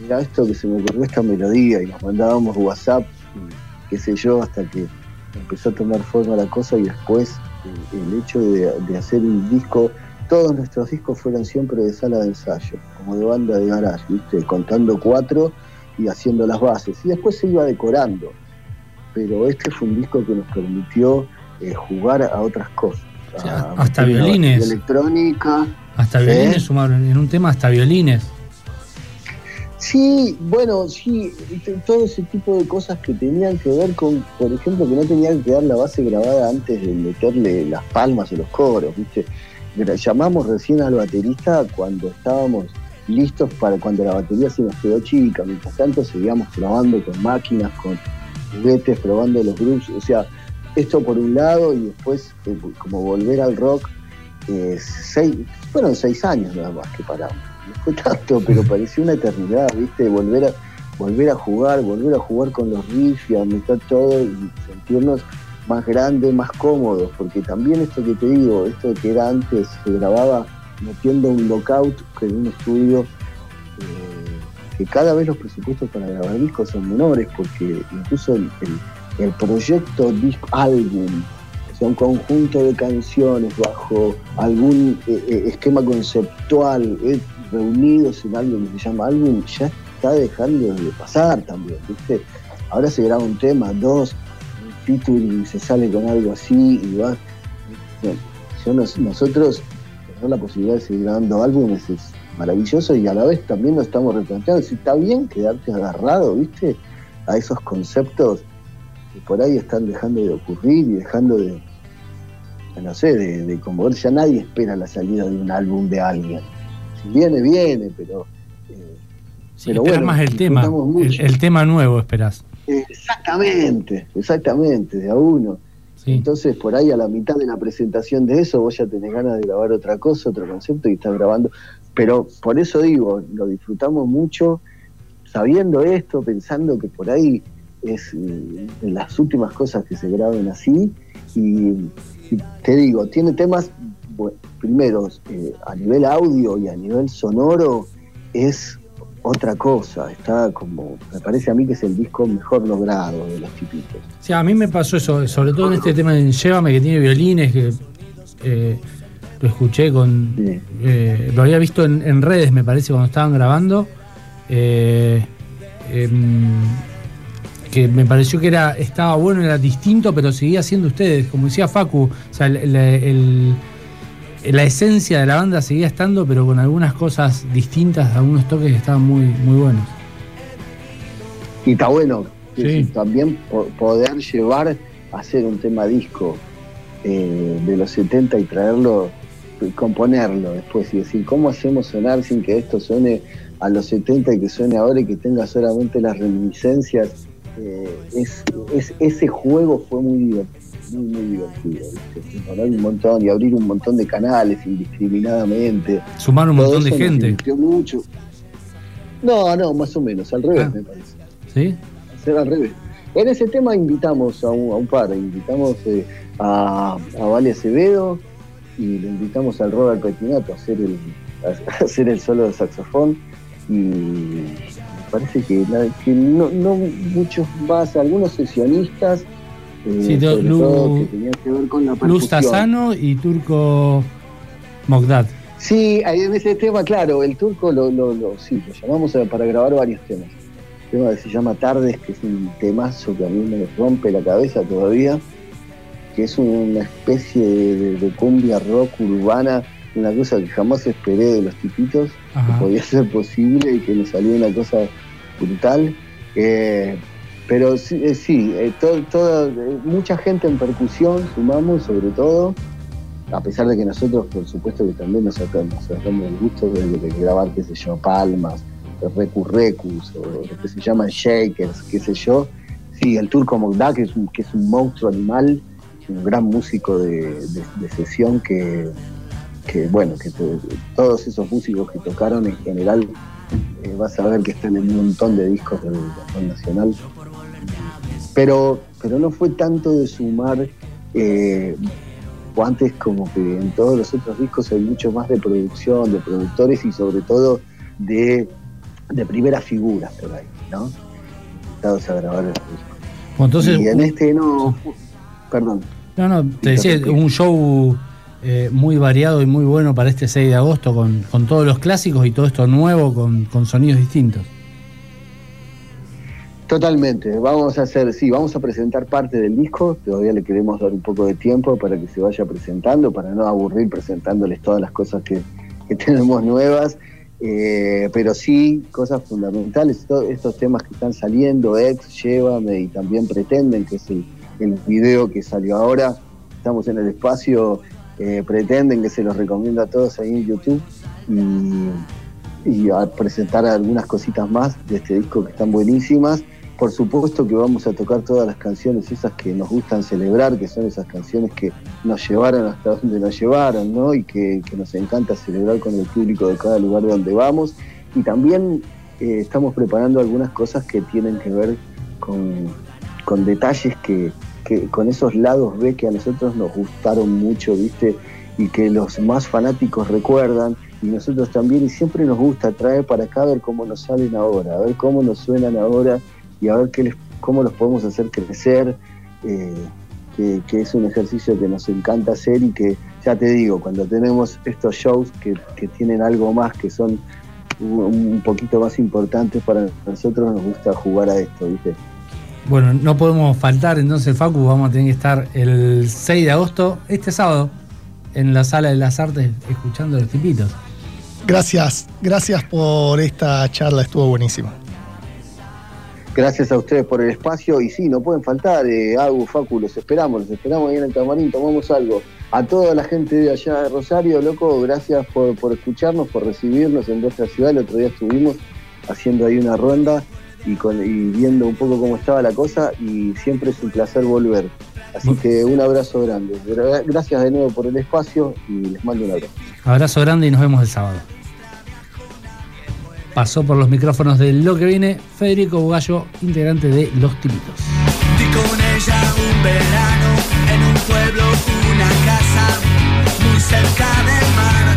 mirá esto que se me ocurrió esta melodía, y nos mandábamos WhatsApp, qué sé yo, hasta que empezó a tomar forma la cosa y después eh, el hecho de, de hacer un disco, todos nuestros discos fueron siempre de sala de ensayo, como de banda de garage, ¿viste? Contando cuatro y haciendo las bases. Y después se iba decorando. Pero este fue un disco que nos permitió eh, jugar a otras cosas. O sea, a hasta violines. Electrónica. Hasta violines sumaron, en un tema hasta violines. Sí, bueno, sí, todo ese tipo de cosas que tenían que ver con, por ejemplo, que no tenían que dar la base grabada antes de meterle las palmas o los coros, ¿viste? Llamamos recién al baterista cuando estábamos listos para cuando la batería se nos quedó chica. Mientras tanto, seguíamos probando con máquinas, con juguetes, probando los grooves. O sea, esto por un lado y después, eh, como volver al rock, eh, seis, fueron seis años nada más que paramos. No fue tanto, pero pareció una eternidad, ¿viste? Volver a, volver a jugar, volver a jugar con los riffs y a meter todo y sentirnos más grandes, más cómodos, porque también esto que te digo, esto que era antes, se grababa metiendo un lockout en un estudio, eh, que cada vez los presupuestos para grabar discos son menores, porque incluso el, el- el proyecto disco álbum, o sea, un conjunto de canciones bajo algún eh, eh, esquema conceptual, eh, reunidos en algo que se llama álbum, ya está dejando de pasar también, ¿viste? Ahora se graba un tema, dos, un featuring, se sale con algo así y va. Bueno, nosotros tener la posibilidad de seguir grabando álbumes es maravilloso y a la vez también nos estamos replanteando si está bien quedarte agarrado, ¿viste? A esos conceptos que por ahí están dejando de ocurrir y dejando de, no sé, de, de conmover. Ya nadie espera la salida de un álbum de alguien. Si viene, viene, pero. eh, Sí, pero bueno, más el tema, el, tema nuevo esperás. Exactamente, exactamente, de a uno. Sí. Entonces, por ahí a la mitad de la presentación de eso, vos ya tenés ganas de grabar otra cosa, otro concepto y estás grabando. Pero por eso digo, lo disfrutamos mucho sabiendo esto, pensando que por ahí es de las últimas cosas que se graben así. Y, y te digo, tiene temas, bueno, primero, eh, a nivel audio y a nivel sonoro, es otra cosa. Está como, me parece a mí que es el disco mejor logrado de los tipitos. Sea, a mí me pasó eso, sobre todo en este tema de Llévame, que tiene violines, que eh, lo escuché con. Sí. eh, lo había visto en, en redes, me parece, cuando estaban grabando. eh, em, que me pareció que era estaba bueno, era distinto, pero seguía siendo ustedes, como decía Facu, o sea, el- el- el- la esencia de la banda seguía estando, pero con algunas cosas distintas, algunos toques que estaban muy, muy buenos. Y está bueno Sí. también po- poder llevar a hacer un tema disco eh, de los 70 y traerlo, componerlo después y decir, ¿cómo hacemos sonar sin que esto suene a los 70 y que suene ahora y que tenga solamente las reminiscencias? Eh, es, es- ese juego fue muy divertido, muy, muy divertido. ¿viste? Poner un montón y abrir un montón de canales indiscriminadamente. Sumaron un Todo montón de gente, mucho. No, no, más o menos, al revés Ah. me parece ¿sí? hacer al revés. En ese tema invitamos a un, a un par, invitamos eh, a, a Vale Acevedo y le invitamos al Robert Petinato a hacer el, <laughs> a hacer el solo de saxofón y parece que, la- que no, no muchos más, algunos sesionistas, eh, Sí, do- sobre Lu- todo que tenían que ver con la Luz. Tazano y Turco Mogdad. Sí, ahí en ese tema, claro, el turco lo, lo, lo- sí, lo llamamos para grabar varios temas. Un tema que se llama Tardes, que es un temazo que a mí me rompe la cabeza todavía, que es una especie de, de cumbia rock urbana, una cosa que jamás esperé de los tipitos, Que podía ser posible y que me salió una cosa brutal. Eh, pero sí, eh, eh, eh, mucha gente en percusión, sumamos sobre todo, a pesar de que nosotros, por supuesto, que también nos sacamos, el gusto de, de grabar, qué sé yo, palmas, recus o lo que se llaman shakers, qué sé yo. Sí, el turco Mogdá, que es un, que es un monstruo animal, un gran músico de- de sesión que, que, bueno, que to- todos esos músicos que tocaron en general eh, vas a ver que están en un montón de discos del rock nacional. Pero, pero no fue tanto de sumar, eh, o antes como que en todos los otros discos hay mucho más de producción, de productores y sobre todo de, de primeras figuras por ahí, ¿no? Invitados a grabar el disco. Bueno, entonces, y en este no, perdón. No, no, te decía, un show eh, muy variado y muy bueno para este 6 de agosto con, con todos los clásicos y todo esto nuevo con, con sonidos distintos. Totalmente, vamos a hacer, sí, vamos a presentar parte del disco, todavía le queremos dar un poco de tiempo para que se vaya presentando, para no aburrir presentándoles todas las cosas que, que <laughs> tenemos nuevas, eh, pero sí cosas fundamentales, to- estos temas que están saliendo, Ex, Llévame y también Pretenden, que es el video que salió ahora, estamos en el espacio, eh, Pretenden, que se los recomiendo a todos ahí en YouTube, y, a presentar algunas cositas más de este disco que están buenísimas. Por supuesto que vamos a tocar todas las canciones esas que nos gustan celebrar, que son esas canciones que nos llevaron hasta donde nos llevaron, ¿no? Y que, nos encanta celebrar con el público de cada lugar donde vamos. Y también eh, estamos preparando algunas cosas que tienen que ver con detalles que, que, con esos lados B que a nosotros nos gustaron mucho, ¿viste? Y que los más fanáticos recuerdan y nosotros también, y siempre nos gusta traer para acá a ver cómo nos salen ahora, a ver cómo nos suenan ahora y a ver qué les, cómo los podemos hacer crecer, eh, que, que es un ejercicio que nos encanta hacer y que, ya te digo, cuando tenemos estos shows que, que tienen algo más, que son un, un poquito más importantes para nosotros, nos gusta jugar a esto, ¿viste? Bueno, no podemos faltar entonces, Facu, vamos a tener que estar el 6 de agosto, este sábado, en la Sala de las Artes, escuchando a los tipitos. Gracias, gracias por esta charla, estuvo buenísima. Gracias a ustedes por el espacio y sí, no pueden faltar, eh, Agu, Facu, los esperamos, los esperamos ahí en el camarín, tomamos algo. A toda la gente de allá de Rosario, loco, gracias por, por escucharnos, por recibirnos en nuestra ciudad. El otro día estuvimos haciendo ahí una ronda y, con- y viendo un poco cómo estaba la cosa y siempre es un placer volver. Así que un abrazo grande. Gra- Gracias de nuevo por el espacio y les mando un abrazo. Abrazo grande y nos vemos el sábado. Pasó por los micrófonos de Lo que viene Federico Bugallo, integrante de Los Tipitos. Di con ella un verano en un pueblo, una casa muy cerca del mar.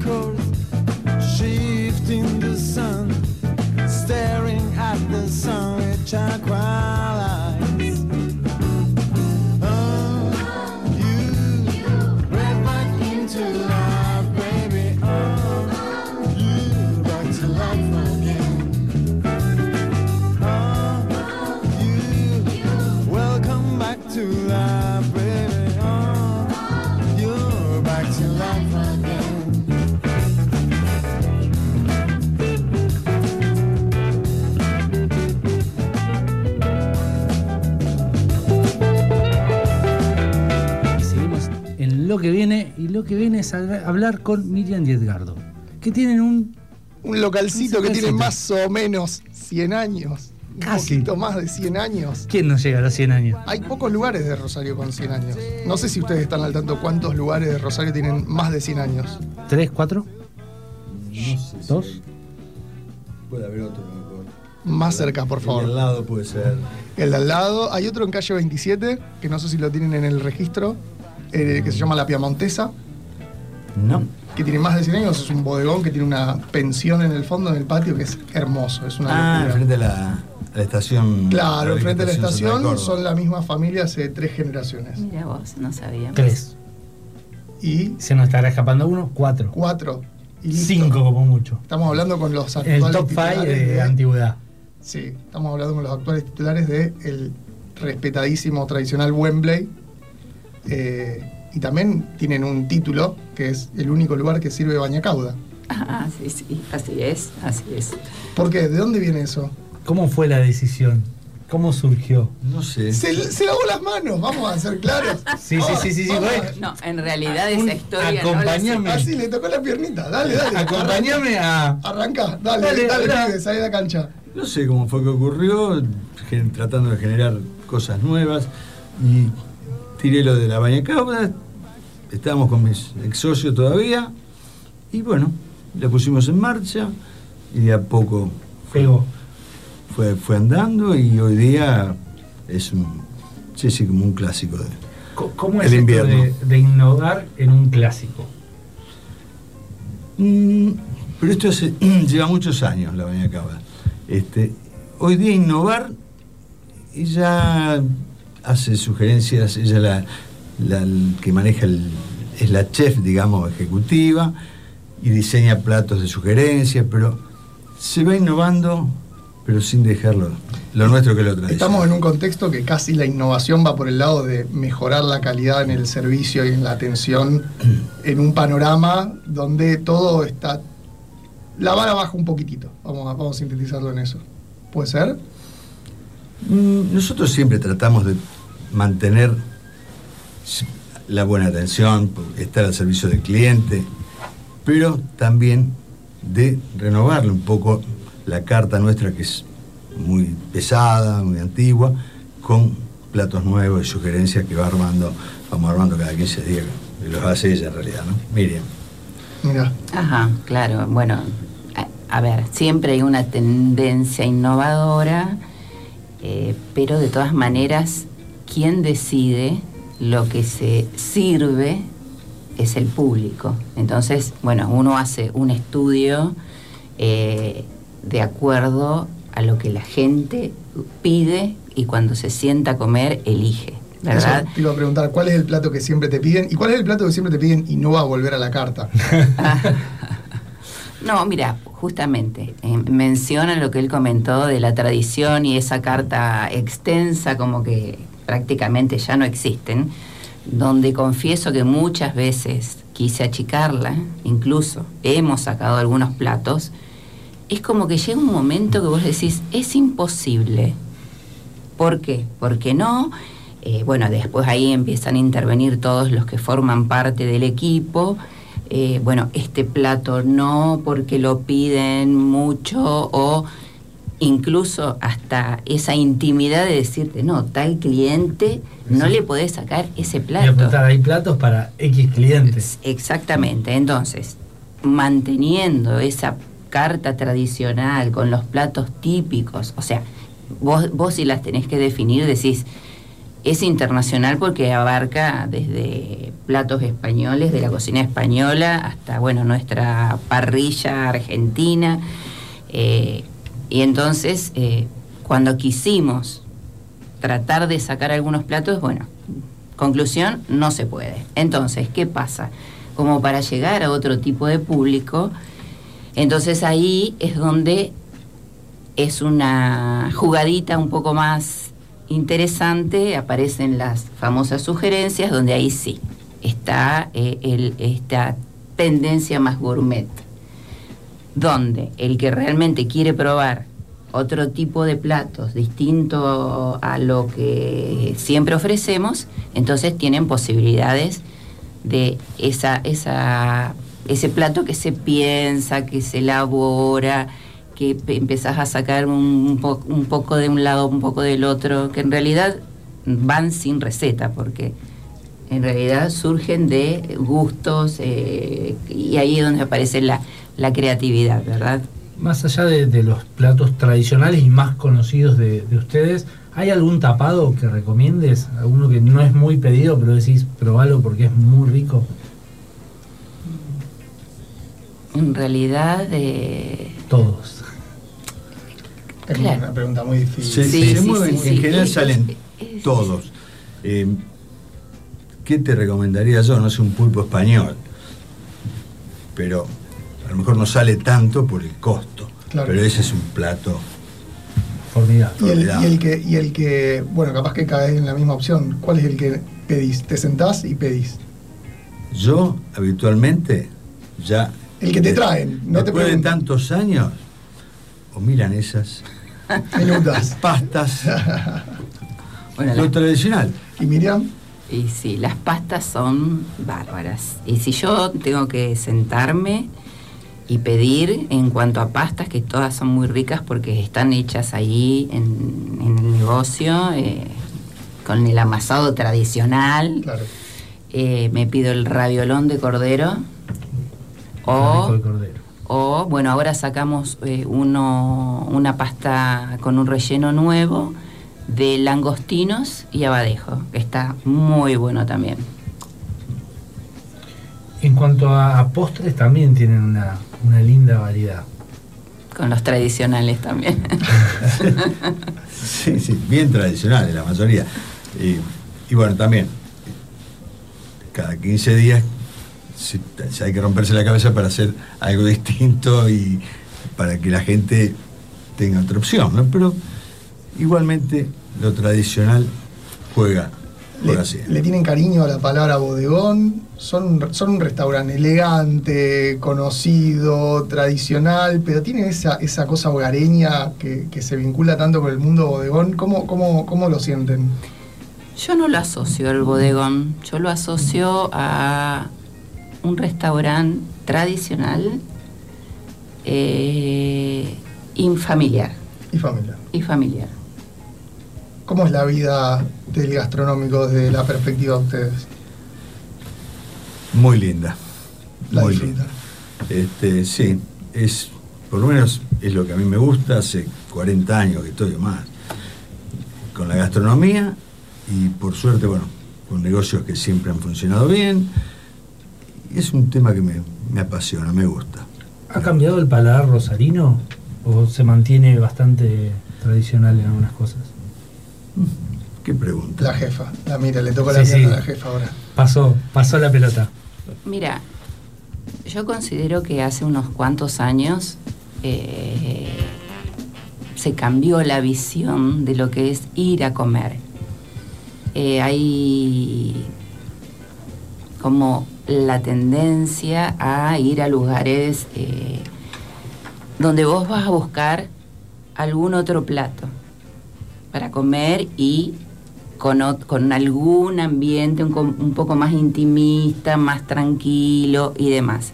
records in the sun. Lo que viene y lo que viene es hablar con Miriam y Edgardo, que tienen un... Un localcito Un que tiene más o menos 100 años. un Casi. poquito más de 100 años. ¿Quién no llega a los 100 años? Hay pocos lugares de Rosario con 100 años. No sé si ustedes están al tanto cuántos lugares de Rosario tienen más de 100 años. ¿Tres, cuatro? No sé si ¿Dos? Puede haber otro, no me acuerdo. Más cerca, por El favor. de al lado puede ser. El de al lado. Hay otro en calle 27, que no sé si lo tienen en el registro, eh, que se llama La Piamontesa, No. que tiene más de 100 años. Es un bodegón que tiene una pensión en el fondo, en el patio, que es hermoso. Es una Ah, enfrente a la, estación. Claro, enfrente de la estación son la misma familia hace tres generaciones. Mira vos, no sabía. Tres. Y Se nos estará escapando uno, cuatro. cuatro. Y. Cinco como mucho. Estamos hablando con los El actuales top five titulares de antigüedad. Sí, estamos hablando con los actuales titulares de el respetadísimo tradicional Wembley. Eh, y también tienen un título que es el único lugar que sirve bañacauda. <laughs> Ah, sí, sí, así es, así es. ¿Por qué? ¿De dónde viene eso? ¿Cómo fue la decisión? ¿Cómo surgió? No sé. Se, se lavó las manos, vamos a ser claros. <laughs> Sí, sí, sí, sí, sí, a- No, en realidad Un- esa historia no la sé. acompañame. Así le tocó la piernita, dale, dale. Acompáñame a. Arranca, dale, Dale, dale, dale. salí de la cancha. No sé cómo fue que ocurrió, tratando de generar cosas nuevas. Y tiré lo de la bañacauda. Estábamos con mis ex socios todavía. Y bueno, la pusimos en marcha. Y de a poco fue, fue andando. Y hoy día es un. Sí, sí, como un clásico de. ¿Cómo El es esto invierno. de, de innovar en un clásico? Mm, pero esto hace- <clears throat> lleva muchos años la bañacauda. Este, hoy día innovar, ella hace sugerencias, ella la, que maneja el, es la chef, digamos, ejecutiva, y diseña platos de sugerencias, pero se va innovando, pero sin dejarlo lo nuestro que lo tradicional. Estamos en un contexto que casi la innovación va por el lado de mejorar la calidad en el servicio y en la atención <clears throat> en un panorama donde todo está... La vara baja un poquitito, vamos a, vamos a sintetizarlo en eso. ¿Puede ser? Mm, Nosotros siempre tratamos de mantener la buena atención, estar al servicio del cliente, pero también de renovarle un poco la carta nuestra que es muy pesada, muy antigua, con platos nuevos y sugerencias que va armando, vamos armando cada 15 días, y los hace ella en realidad, ¿no? Miriam. Mira, Ajá, claro. Bueno, a, a ver, siempre hay una tendencia innovadora, eh, pero de todas maneras, quien decide lo que se sirve es el público. Entonces, bueno, uno hace un estudio eh, de acuerdo a lo que la gente pide y cuando se sienta a comer, elige. ¿Verdad? eso te iba a preguntar, ¿cuál es el plato que siempre te piden? ¿Y cuál es el plato que siempre te piden y no va a volver a la carta? <laughs> No, mira, justamente, eh, menciona lo que él comentó de la tradición y esa carta extensa como que prácticamente ya no existen, donde confieso que muchas veces quise achicarla, incluso hemos sacado algunos platos, es como que llega un momento que vos decís, es imposible. ¿Por qué? Porque no. Eh, bueno, después ahí empiezan a intervenir todos los que forman parte del equipo. Eh, bueno, este plato no, porque lo piden mucho, o incluso hasta esa intimidad de decirte, no, tal cliente no le podés sacar ese plato. hay platos para X clientes. Exactamente, entonces, manteniendo esa carta tradicional con los platos típicos, o sea, vos, vos si las tenés que definir decís, es internacional porque abarca desde platos españoles de la cocina española hasta, bueno, nuestra parrilla argentina. eh, y entonces, eh, cuando quisimos tratar de sacar algunos platos, bueno, conclusión, no se puede. Entonces, ¿qué pasa? Como para llegar a otro tipo de público, entonces ahí es donde es una jugadita un poco más interesante, aparecen las famosas sugerencias, donde ahí sí está eh, el- esta tendencia más gourmet, donde el que realmente quiere probar otro tipo de platos distinto a lo que siempre ofrecemos, entonces tienen posibilidades de esa, esa, ese plato que se piensa, que se elabora, que pe- empezás a sacar un, un po- un poco de un lado, un poco del otro, que en realidad van sin receta, porque en realidad surgen de gustos eh, y ahí es donde aparece la, la creatividad, ¿verdad? Más allá de, de los platos tradicionales y más conocidos de, de ustedes, ¿hay algún tapado que recomiendes? ¿Alguno que no es muy pedido, pero decís, probalo porque es muy rico? En realidad, eh, Todos. Es Claro. una pregunta muy difícil. Se, Sí, se sí, mueven, sí, en sí. general salen todos. Eh, ¿Qué te recomendaría yo? No sé, un pulpo español. Pero a lo mejor no sale tanto por el costo. Claro. Pero ese es un plato. Formidable. Y el, Formidable. y el que, y el que, bueno, capaz que caes en la misma opción. ¿Cuál es el que pedís? Te sentás y pedís. Yo habitualmente ya. El que te traen, no te después de preguntan. tantos años, o milanesas, Minutas. pastas, <laughs> bueno, lo las- tradicional. Y Miriam, Y sí, las pastas son bárbaras. Y si yo tengo que sentarme y pedir en cuanto a pastas, que todas son muy ricas porque están hechas ahí en, en el negocio, eh, con el amasado tradicional, claro. eh, me pido el raviolón de cordero. O, el cordero. O, bueno, ahora sacamos eh, uno, una pasta con un relleno nuevo de langostinos y abadejo, que está muy bueno también. En cuanto a, a postres, también tienen una, una linda variedad. Con los tradicionales también. <laughs> Sí, sí, bien tradicionales la mayoría. Y, y bueno, también, cada 15 días si- si hay que romperse la cabeza para hacer algo distinto y para que la gente tenga otra opción, ¿no? Pero igualmente lo tradicional juega, Le, le tienen cariño a la palabra bodegón. Son, un- son un restaurante elegante, conocido, tradicional, pero tienen esa, esa cosa hogareña que, que se vincula tanto con el mundo bodegón. ¿Cómo, cómo, cómo lo sienten? Yo no lo asocio al bodegón, yo lo asocio a un restaurante tradicional eh, infamiliar Y familia. y familiar. ¿Cómo es la vida del gastronómico desde la perspectiva de ustedes? Muy linda. La muy linda. Este, sí, es, por lo menos es lo que a mí me gusta, hace 40 años que estoy más, con la gastronomía y por suerte, bueno, con negocios que siempre han funcionado bien. Y es un tema que me, me apasiona, me gusta. ¿Ha cambiado el paladar rosarino o se mantiene bastante tradicional en algunas cosas? ¿Qué pregunta? La jefa. La mira, le toca Sí, la sí. pierna a la jefa ahora. Pasó, pasó la pelota. Mira, yo considero que hace unos cuantos años eh, se cambió la visión de lo que es ir a comer. Eh, hay como la tendencia a ir a lugares eh, donde vos vas a buscar algún otro plato para comer y con, con algún ambiente un, un poco más intimista, más tranquilo y demás.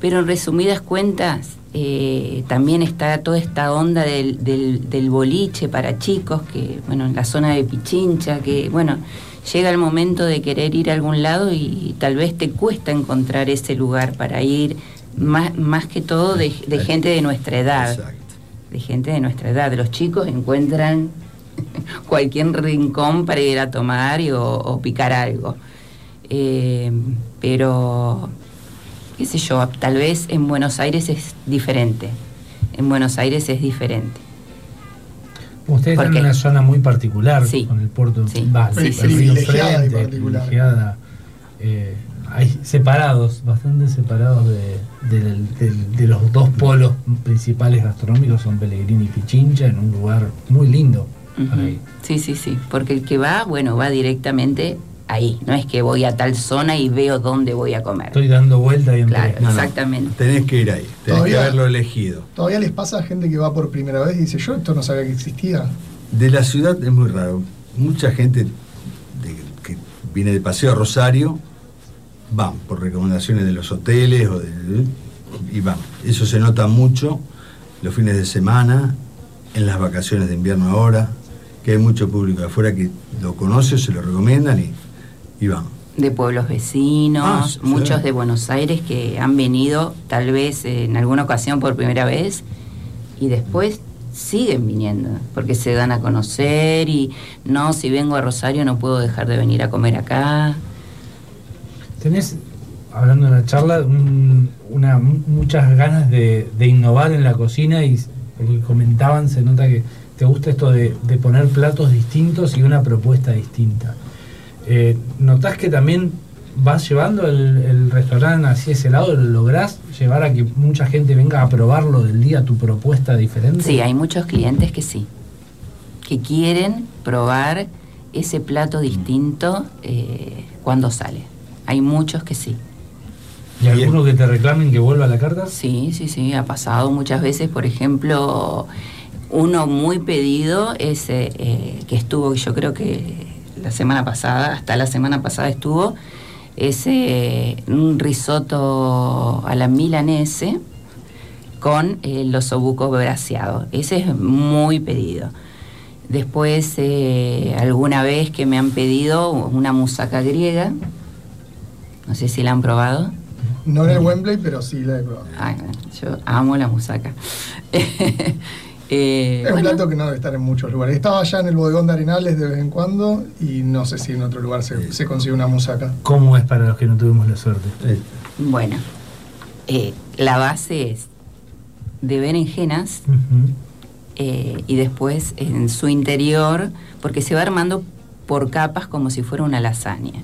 Pero en resumidas cuentas, eh, también está toda esta onda del, del- del boliche para chicos, que, bueno, en la zona de Pichincha, que, bueno, llega el momento de querer ir a algún lado y, tal vez te cuesta encontrar ese lugar para ir, más, más que todo de, de gente de nuestra edad Exacto. de gente de nuestra edad. Los chicos encuentran <laughs> cualquier rincón para ir a tomar y- o, o picar algo. Eh, pero, qué sé yo, tal vez en Buenos Aires es diferente. En Buenos Aires es diferente. Ustedes ¿Por están en una zona muy particular Sí. con el puerto. Sí. Va, Sí, el sí, río privilegiada y enfrente, particular. privilegiada. Eh, hay separados, bastante separados de, los dos polos principales gastronómicos, son Pellegrini y Pichincha, en un lugar muy lindo. Ujú. ir. Sí, sí, sí. Porque el que va, bueno, va directamente ahí. No es que voy a tal zona y veo dónde voy a comer. Estoy dando vuelta y en Claro, No, no, exactamente. tenés que ir ahí, tenés Todavía- que haberlo elegido. ¿Todavía les pasa a gente que va por primera vez y dice, yo esto no sabía que existía? De la ciudad es muy raro. Mucha gente de- que viene de paseo a Rosario van por recomendaciones de los hoteles o de, y van. Eso se nota mucho los fines de semana, en las vacaciones de invierno ahora, que hay mucho público de afuera que lo conoce, se lo recomiendan y, de pueblos vecinos, Ah, sí. muchos de Buenos Aires que han venido tal vez en alguna ocasión por primera vez y después siguen viniendo porque se dan a conocer y no, si vengo a Rosario no puedo dejar de venir a comer acá. Tenés, hablando de la charla, un- una, muchas ganas de, de innovar en la cocina y por lo que comentaban se nota que te gusta esto de, de poner platos distintos y una propuesta distinta. Eh, ¿Notás que también vas llevando el, el restaurante hacia ese lado? ¿Lo lográs llevar a que mucha gente venga a probarlo del día, tu propuesta diferente? Sí, hay muchos clientes que sí, que quieren probar ese plato distinto eh, cuando sale. Hay muchos que sí. ¿Y alguno que te reclamen que vuelva a la carta? Sí, sí, sí, ha pasado muchas veces. Por ejemplo, uno muy pedido es eh, eh, que estuvo, yo creo que la semana pasada, hasta la semana pasada estuvo, es eh, un risotto a la milanese con eh, los obucos braseados. Ese es muy pedido. Después, eh, alguna vez que me han pedido una musaca griega, no sé si la han probado. No en el Wembley, pero sí la he probado. Bueno, yo amo la musaca. <laughs> Eh, Es un bueno, plato que no debe estar en muchos lugares. Estaba allá en el bodegón de Arenales de vez en cuando y no sé si en otro lugar se, se consigue una musaca. ¿Cómo es para los que no tuvimos la suerte? bueno, eh, la base es de berenjenas eh, y después en su interior, porque se va armando por capas como si fuera una lasaña.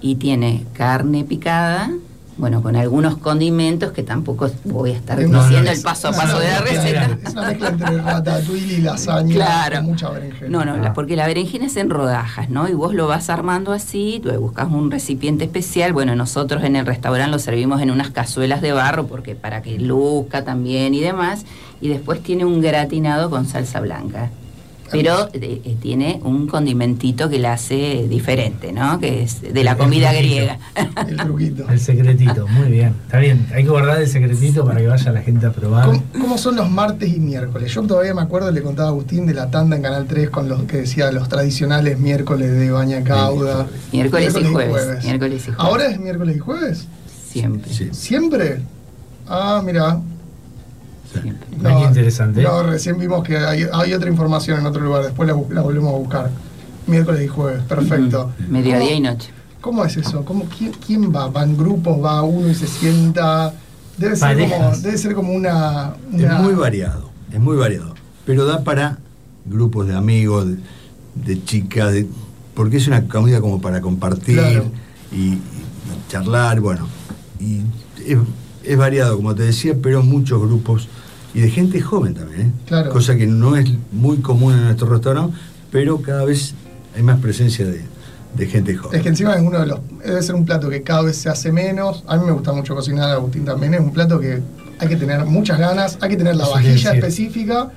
Y tiene carne picada, bueno, con algunos condimentos que tampoco voy a estar Es diciendo el paso a paso de la receta. Es una mezcla entre ratatouille y lasaña Claro. con mucha berenjena. No, no, Ah. la- porque la berenjena es en rodajas, ¿no? Y vos lo vas armando así, tú buscas un recipiente especial. Bueno, nosotros en el restaurante lo servimos en unas cazuelas de barro porque para que luzca también y demás. Y después tiene un gratinado con salsa blanca. Pero eh, eh, tiene un condimentito que la hace diferente, ¿no? Que es de la El comida truquito. griega. El <laughs> truquito. El secretito, muy bien. Está bien, hay que guardar el secretito para que vaya la gente a probar. ¿Cómo, cómo son los martes y miércoles? Yo todavía me acuerdo, le contaba a Agustín de la tanda en Canal 3 con los que decía los tradicionales miércoles de Baña Cauda. Miércoles y jueves, miércoles y jueves. ¿Ahora es miércoles y jueves? Siempre. Sí. ¿Siempre? Ah, mira. Qué interesante. No, recién vimos que hay, hay otra información en otro lugar, después la, volvemos a buscar. Miércoles y jueves, perfecto. Mediodía y noche. ¿Cómo es eso? ¿Cómo, quién, quién va? ¿Van grupos? ¿Va uno y se sienta? Debe ser, como, debe ser como una, Es muy variado, es muy variado. Pero da para grupos de amigos, de, de chicas, de- porque es una comida como para compartir Claro. y, y charlar, bueno. Y es, es variado, como te decía, pero muchos grupos y de gente joven también, ¿eh? Claro. cosa que no es muy común en nuestro restaurante, pero cada vez hay más presencia de, de gente joven. Es que encima es uno de los. Debe ser un plato que cada vez se hace menos. A mí me gusta mucho cocinar, Agustín también. Es un plato que hay que tener muchas ganas, hay que tener la Eso vajilla específica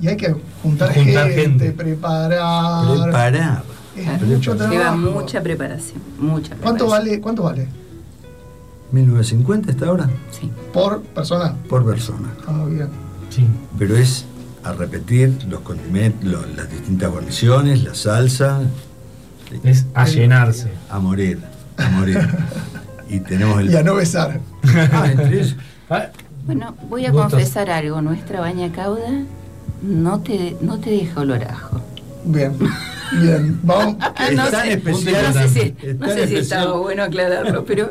y hay que juntar, Juntar gente, gente. preparar. Preparar. Es mucho Lleva trabajo. mucha preparación, mucha ¿Cuánto preparación. vale, ¿Cuánto vale? 1950 hasta ahora Sí. ¿Por persona? por persona. Está muy bien. Sí. pero es a repetir los condimentos, lo- las distintas guarniciones, la salsa, Es a llenarse. a morir, a morir. y tenemos el. Y a no besar. Ah, entre. Ah, Bueno, voy a Gustos. confesar algo. Nuestra baña cauda no te, no te deja olor a ajo. Bien. Bien. Vamos. <laughs> Es no tan sé, especial. no sé si, no tan sé si especial. estaba bueno aclararlo, pero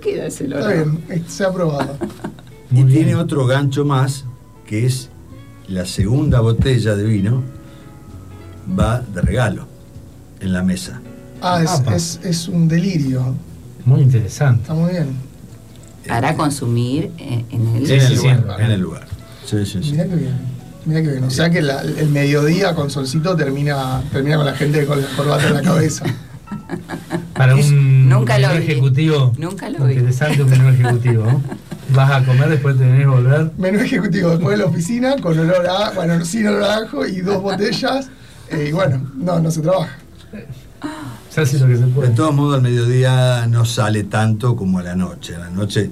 queda ese. Está bien. Se ha aprobado. <laughs> Y Muy tiene bien. otro gancho más, que es la segunda botella de vino, va de regalo en la mesa. Ah, es, es, es un delirio. Muy interesante. Está muy bien. Para consumir eh, en el... Sí, en, el sí. lugar, en el lugar. Sí, sí, sí. Mirá que bien. Mirá que bien. O sea que la- el mediodía con solcito termina, termina con la gente con la corbata en la cabeza. <laughs> Para un Nunca lo menú ejecutivo. Nunca lo vi. Interesante un menú ejecutivo. ¿no? Vas a comer, después tenés que volver. Menú ejecutivo después de la oficina con olor a, bueno, sin olor a ajo y dos botellas. eh, y bueno, no, no se trabaja. Se hace lo que se De todos modos, al mediodía no sale tanto como a la noche. A la noche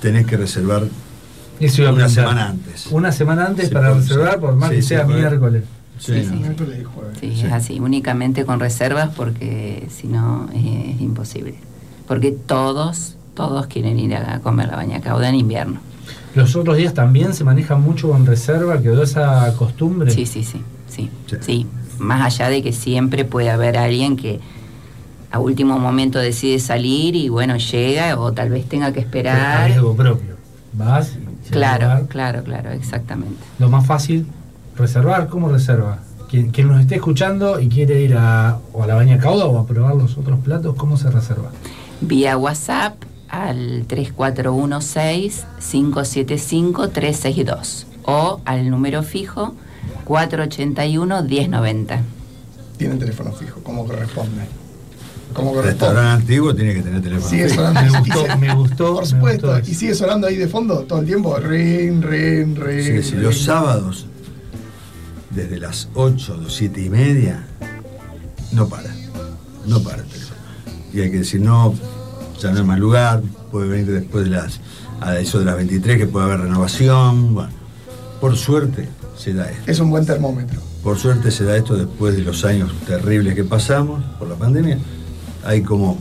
tenés que reservar a una semana antes. Una semana antes Sí, para por- reservar, por más sí, que sea miércoles. Sí, Sí, sí. Miércoles y jueves. Sí, es así, únicamente con reservas porque si no eh, es imposible. Porque todos, todos quieren ir a comer la baña cauda en invierno. Los otros días también se maneja mucho con reserva, quedó esa costumbre. Sí, sí, sí, sí, sí. Más allá de que siempre puede haber alguien que a último momento decide salir y bueno, llega o tal vez tenga que A esperar. riesgo propio. Vas y Claro, claro, claro, exactamente. Lo más fácil, reservar. ¿Cómo reserva? Quien, quien nos esté escuchando y quiere ir a, o a la baña cauda o a probar los otros platos, ¿cómo se reserva? Vía WhatsApp al 3416-575-362 o al número fijo 481-1090. Tienen teléfono fijo, como corresponde. Como corresponde. Restaurante antiguo tiene que tener teléfono. Sigue fijo. sonando. Me gustó, me gustó. Por supuesto. gustó. Y sigue sonando ahí de fondo todo el tiempo. Rin, rin, rin. Sí, sí, los sábados, desde las 8 o 7 y media, no para. No para el teléfono. Y hay que decir, no, ya no hay más lugar, puede venir después de las, a eso de las 23, que puede haber renovación. Bueno, por suerte se da esto. Es un buen termómetro. Por suerte se da esto después de los años terribles que pasamos por la pandemia. Hay como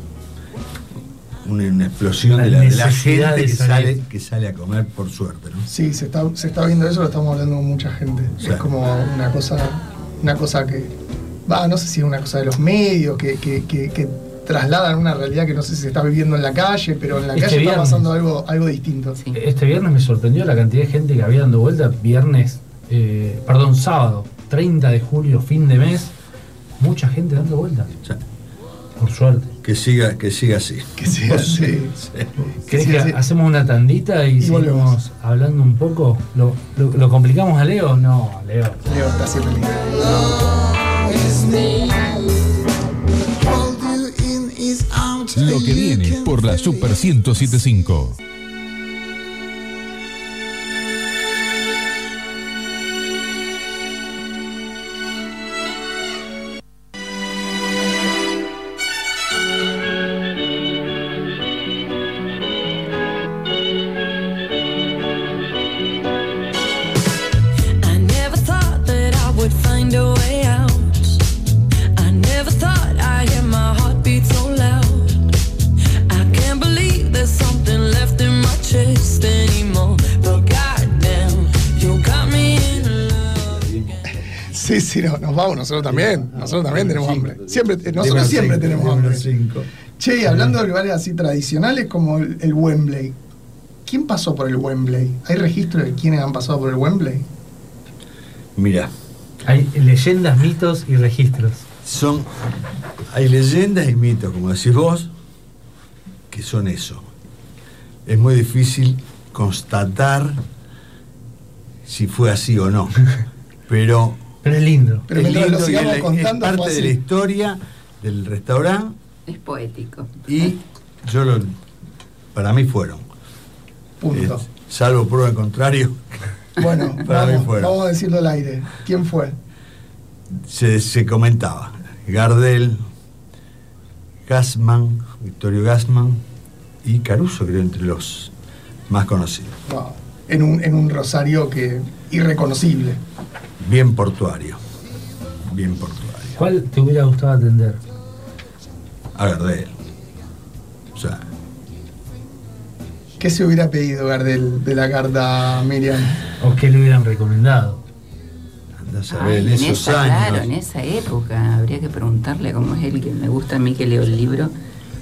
una, una explosión La de la, de la gente de que sale, que sale a comer, por suerte, ¿no? Sí, se está, se está viendo eso, lo estamos hablando con mucha gente. Es como una cosa, una cosa que. Va, no sé si es una cosa de los medios, que, que, que- que trasladan una realidad que no sé si se está viviendo en la calle, pero en la Este calle está viernes. pasando algo, algo distinto. Este viernes me sorprendió la cantidad de gente que había dando vuelta. Viernes, eh, perdón, sábado, 30 de julio, fin de mes. Mucha gente dando vuelta. Sí. Por suerte. Que siga, que siga así. Que siga así. ¿Crees Sí, que sí. hacemos una tandita y, Y seguimos volvemos. hablando un poco? ¿Lo, lo- lo complicamos a Leo? No, Leo. Leo está siempre lindo. Lo que viene por la Super 1075. Nosotros también. Nosotros también tenemos hambre. Siempre, nosotros siempre cinco, tenemos hambre. cinco. Che, y hablando de lugares así tradicionales como el, el Wembley. ¿Quién pasó por el Wembley? ¿Hay registro de quiénes han pasado por el Wembley? Mira, Hay leyendas, mitos y registros. son. Hay leyendas y mitos, como decís vos, que son eso. Es muy difícil constatar si fue así o no. <laughs> Pero Pero es lindo. Pero es mientras lo lindo que sigamos la- es contando, parte fue de la historia del restaurante Es poético. y yo lo. Para mí fueron. Punto. Eh, salvo prueba en contrario, <laughs> Bueno, <laughs> para mí vamos, fueron. vamos a decirlo al aire. ¿Quién fue? se, se comentaba. Gardel, Gassman, Victorio Gassman y Caruso, creo, entre los más conocidos. Wow. En un, en un rosario que irreconocible. Bien portuario. Bien portuario. ¿Cuál te hubiera gustado atender? A Gardel. O sea, ¿Qué se hubiera pedido Gardel de la carta Miriam? ¿O qué le hubieran recomendado? andás a Ay, en en esos esa, años. claro, en esa época habría que preguntarle cómo es él, que me gusta a mí que leo el libro,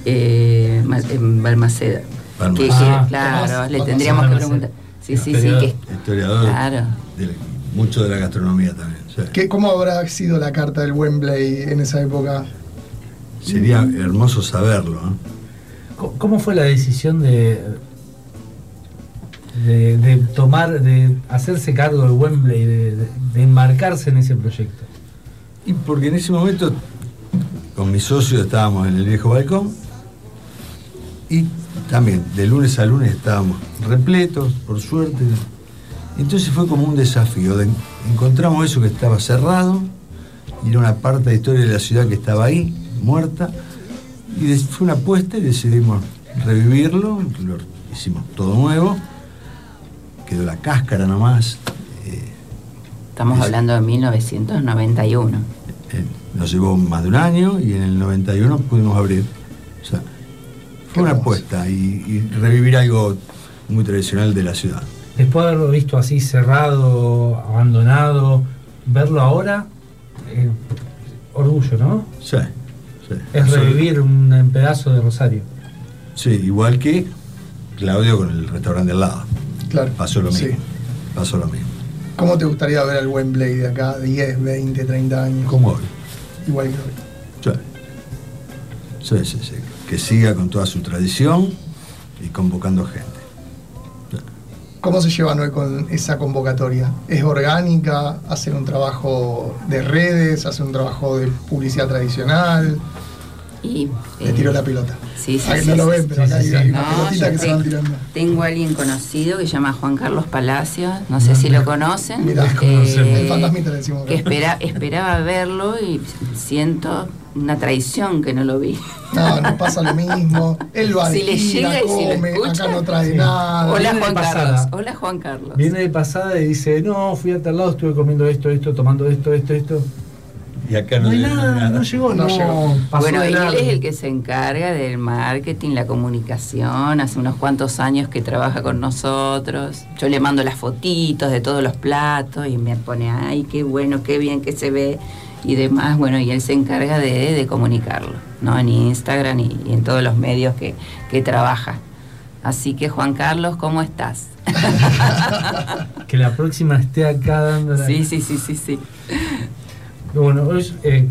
eh, en Balmaceda. Balmaceda. Que, que, Ah, claro, le Balmaceda. tendríamos que preguntar. Sí, sí, sí, Historiador. que Historiador Claro. de- mucho de la gastronomía también. ¿Qué, ¿Cómo habrá sido la carta del Wembley en esa época? sería hermoso saberlo. ¿no? Co- ¿Cómo fue la decisión de, de, de tomar, de hacerse cargo del Wembley, de, de- de enmarcarse en ese proyecto? Y porque en ese momento, con mis socios estábamos en el viejo balcón y también de lunes a lunes estábamos repletos, por suerte. Entonces fue como un desafío. de- encontramos eso que estaba cerrado y era una parte de la historia de la ciudad que estaba ahí, muerta. Y fue una apuesta y decidimos revivirlo, lo hicimos todo nuevo. quedó la cáscara nomás. Estamos hablando de 1991. Eh, nos llevó más de un año y en el 91 pudimos abrir. O sea, fue una apuesta y, y revivir algo muy tradicional de la ciudad. Después de haberlo visto así cerrado, abandonado, verlo ahora, eh, orgullo, ¿no? Sí, sí. Es revivir un pedazo de Rosario. Sí, igual que Claudio con el restaurante al lado. Claro. Pasó lo mismo. Sí. Pasó lo mismo. ¿Cómo te gustaría ver al Wembley de acá 10, 20, 30 años? Como hoy. Igual que hoy. Sí. Sí, sí, sí. Que siga con toda su tradición y convocando gente. ¿Cómo se llevan hoy con esa convocatoria? ¿Es orgánica? ¿Hacen un trabajo de redes? ¿Hacen un trabajo de publicidad tradicional? Y, Le tiró la pelota. Sí, sí, Ah, que sí, no lo ven, sí, pero acá sí, hay sí. una No, pelotita que se tengo- van tirando. Tengo a alguien conocido que se llama Juan Carlos Palacios, no sé si lo conocen. Mirá, eh, el fantasmita le decimos. que espera, esperaba verlo y siento una traición que no lo vi. No, nos pasa lo mismo. Él va Si le llega y si lo come, escucha. acá no trae Sí. nada. Hola viene Juan de pasada. Carlos. Hola Juan Carlos. Viene de pasada y dice, no, fui a tal lado, estuve comiendo esto, esto, tomando esto, esto, esto. Y acá No hay llegó nada, no llegó, No no, llegó. pasó bueno, él es el que se encarga del marketing, la comunicación, hace unos cuantos años que trabaja con nosotros. Yo le mando las fotitos de todos los platos y me pone, ay, qué bueno, qué bien que se ve y demás. Bueno, y él se encarga de, de comunicarlo, ¿no? En Instagram y, y en todos los medios que, que trabaja. Así que Juan Carlos, ¿cómo estás? <laughs> Que la próxima esté acá dando Sí, sí, sí, sí, sí. Bueno, hoy eh,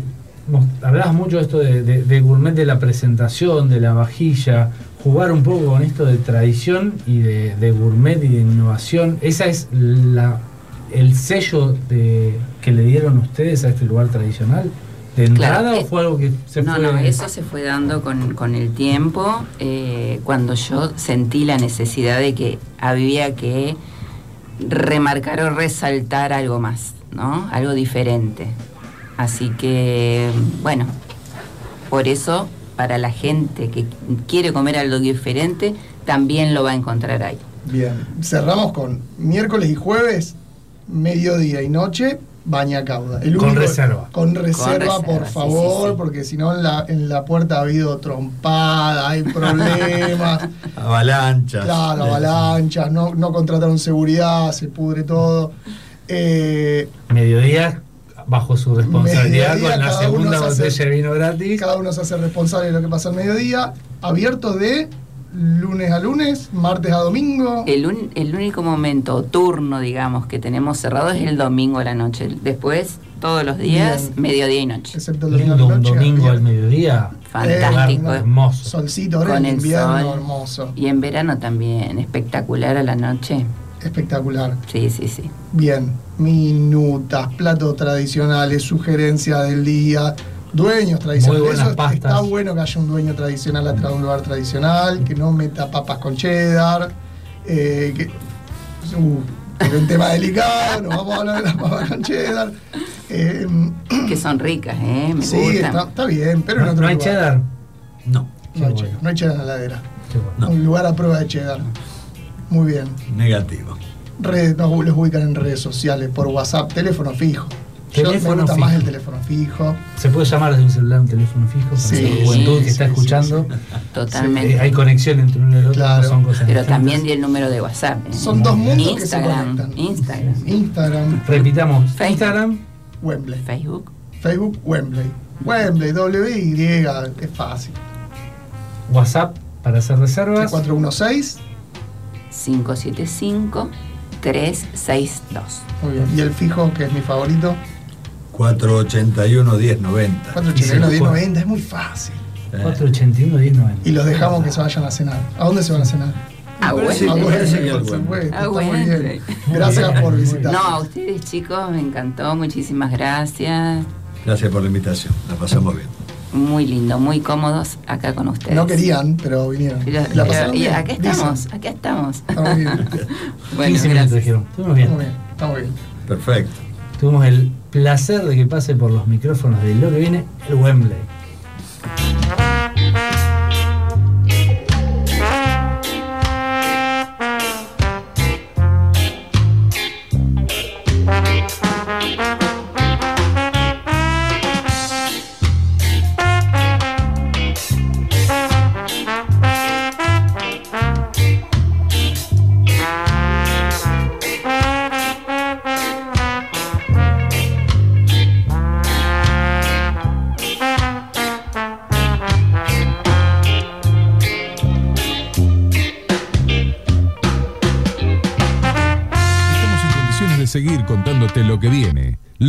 hablabas mucho de esto de, de- de gourmet, de la presentación, de la vajilla, jugar un poco con esto de tradición y de, de gourmet y de innovación. ¿Esa es la, el sello de, que le dieron ustedes a este lugar tradicional? ¿De entrada Claro, o eh, fue algo que se no, fue...? no, eso se fue dando con, con el tiempo, eh, cuando yo sentí la necesidad de que había que remarcar o resaltar algo más, ¿no? Algo diferente. Así que, bueno, por eso, para la gente que quiere comer algo diferente, también lo va a encontrar ahí. Bien. Cerramos con miércoles y jueves, mediodía y noche, baña cauda. El Con único- reserva. Con reserva, reserva, por favor, sí, sí. porque si no en la, en la puerta ha habido trompada, hay problemas. <laughs> Avalanchas. Claro, avalanchas, no, no contrataron seguridad, se pudre todo. Eh, Mediodía, bajo su responsabilidad, Mediodía, con la cada uno segunda se hace- botella de vino gratis. cada uno se hace responsable de lo que pasa al mediodía. Abierto de lunes a lunes, martes a domingo. El, un- el único momento o turno, digamos, que tenemos cerrado es el domingo a la noche. Después, todos los días, Bien. mediodía y noche. Excepto el domingo Lindo un domingo al mediodía. Fantástico. Eh, hermoso. Solcito, ahora Con en el invierno, sol. hermoso. Y en verano también, espectacular a la noche. Espectacular. Sí, sí, sí. Bien. Minutas, platos tradicionales, sugerencias del día, dueños tradicionales. Muy buenas Eso pastas. Está bueno que haya un dueño tradicional atrás de un lugar tradicional, que no meta papas con cheddar. eh, que, uh, es un tema delicado, no vamos a hablar de las papas con cheddar. Eh, Que son ricas, ¿eh? Me sí, gustan. está, está bien, pero en ¿No, otro no hay lugar. cheddar? No, No hay cheddar, no hay cheddar en la heladera. No. Un lugar a prueba de cheddar. Muy bien. negativo. Redes, nos los ubican en redes sociales, por WhatsApp, teléfono fijo. Yo me Teléfono gusta más el teléfono fijo. ¿Se puede llamar desde un celular un teléfono fijo? Para Sí, la juventud que sí, está sí, escuchando. <laughs> Totalmente. Eh, hay conexión entre uno y el otro, Claro. no son cosas Pero también di el número de WhatsApp. ¿eh? Son dos mundos que se Instagram. Instagram. Instagram, Repitamos, Facebook. Instagram, Wembley. Facebook. Facebook, Wembley. Wembley, W, Y, es fácil. WhatsApp para hacer reservas. 416, 575 362. muy bien. Y el fijo, que es mi favorito, 481 1090. 481 Sí, 1090, es muy fácil. Eh, 481 1090. Y los dejamos que se vayan a cenar. ¿A dónde se van a cenar? Ah, a. Ah, muy bueno. bien. Gracias por visitar. No, a ustedes chicos, me encantó. Muchísimas gracias. Gracias por la invitación. La pasamos bien. Muy lindo, muy cómodos acá con ustedes. No querían, pero vinieron. Pero- ¿La pero- pasaron y bien? acá Dicen. estamos, acá estamos. Estamos bien. 15 minutos dijeron. Estuvimos bien. Estamos bien. Estamos bien. Perfecto. Tuvimos el placer de que pase por los micrófonos de lo que viene el Wembley.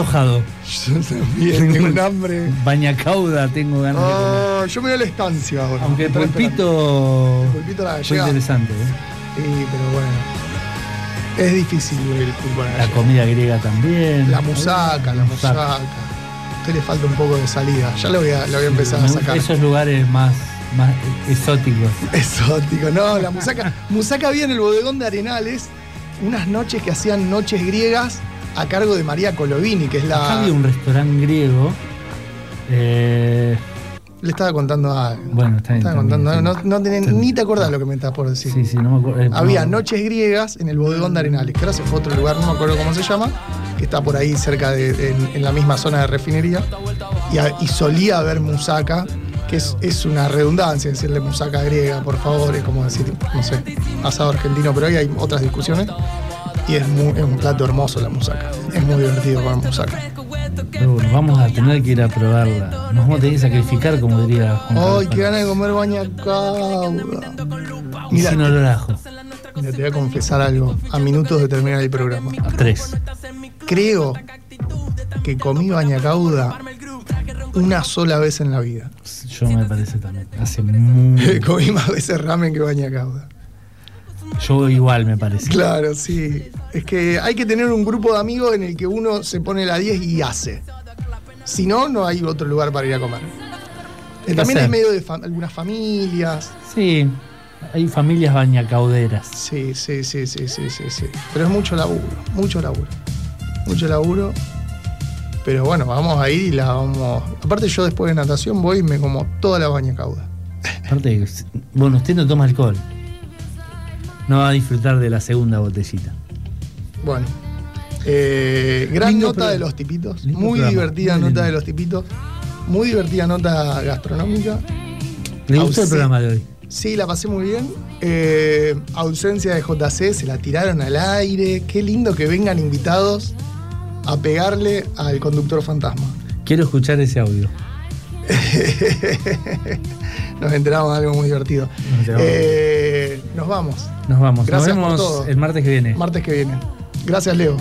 Antojado. Yo también, tengo un hambre. Bañacauda, tengo ganas de comer. Ah, yo me voy a la estancia ahora. Aunque el pulpito, El pulpito la fue interesante. ¿eh? Sí, pero bueno. Es difícil el pulpo a la La gallega. comida griega también. La musaca, la musaca. A usted le falta un poco de salida. Ya lo voy a, lo voy a empezar a Me- sacar. Esos lugares más, más exóticos. Exótico, no, la musaca. musaca había en el bodegón de Arenales unas noches que hacían noches griegas a cargo de María Colovini, que es Acá la. había un restaurante griego. eh, Le estaba contando algo. bueno, está bien. Estaba también, contando, no, sí. no tenés- ni te acordás lo que me estás por decir. Sí, sí, no me acuerdo. eh, Había no- noches griegas en el bodegón de Arenales, que ahora se fue a otro lugar, no me acuerdo cómo se llama, que está por ahí cerca de, en, en la misma zona de refinería. Y, a- y solía haber musaca, que es, es una redundancia decirle musaca griega, por favor, es como decir, no sé, asado argentino, pero ahí hay otras discusiones. Y es, muy- es un plato hermoso la musaca. Es muy divertido comer musaca. Pero bueno, vamos a tener que ir a probarla. Nos vamos a tener que sacrificar, como diría Juan ¡Ay, qué ganas de comer bañacauda! Y sin olor a ajo. Mira, te voy a confesar algo. A minutos de terminar el programa. Tres. Creo que comí bañacauda una sola vez en la vida. Yo me parece también. Hace muy. <laughs> comí más veces ramen que bañacauda. Yo igual me parece. Claro, sí. Es que hay que tener un grupo de amigos en el que uno se pone la 10 y hace. Si no, no hay otro lugar para ir a comer. También es medio de fa- algunas familias. Sí, hay familias bañacauderas. Sí, sí, sí, sí, sí, sí, sí. Pero es mucho laburo, mucho laburo. Mucho laburo. Pero bueno, vamos a ir y la vamos. Aparte, yo después de natación voy y me como toda la bañacauda. Aparte, bueno, usted no toma alcohol. No va a disfrutar de la segunda botellita. Bueno. Eh, gran Lindo nota programa. de los tipitos. Lindo Muy programa, divertida muy nota lindo. de los tipitos. Muy divertida nota gastronómica. ¿Le gustó el programa de hoy? Sí, la pasé muy bien. Eh, ausencia de JC, se la tiraron al aire. Qué lindo que vengan invitados a pegarle al conductor fantasma. Quiero escuchar ese audio. <laughs> nos enteramos de algo muy divertido. Nos. Eh, nos vamos. Nos vamos. Gracias Nos por vemos todo. el martes que viene. Martes que viene. Gracias, Leo.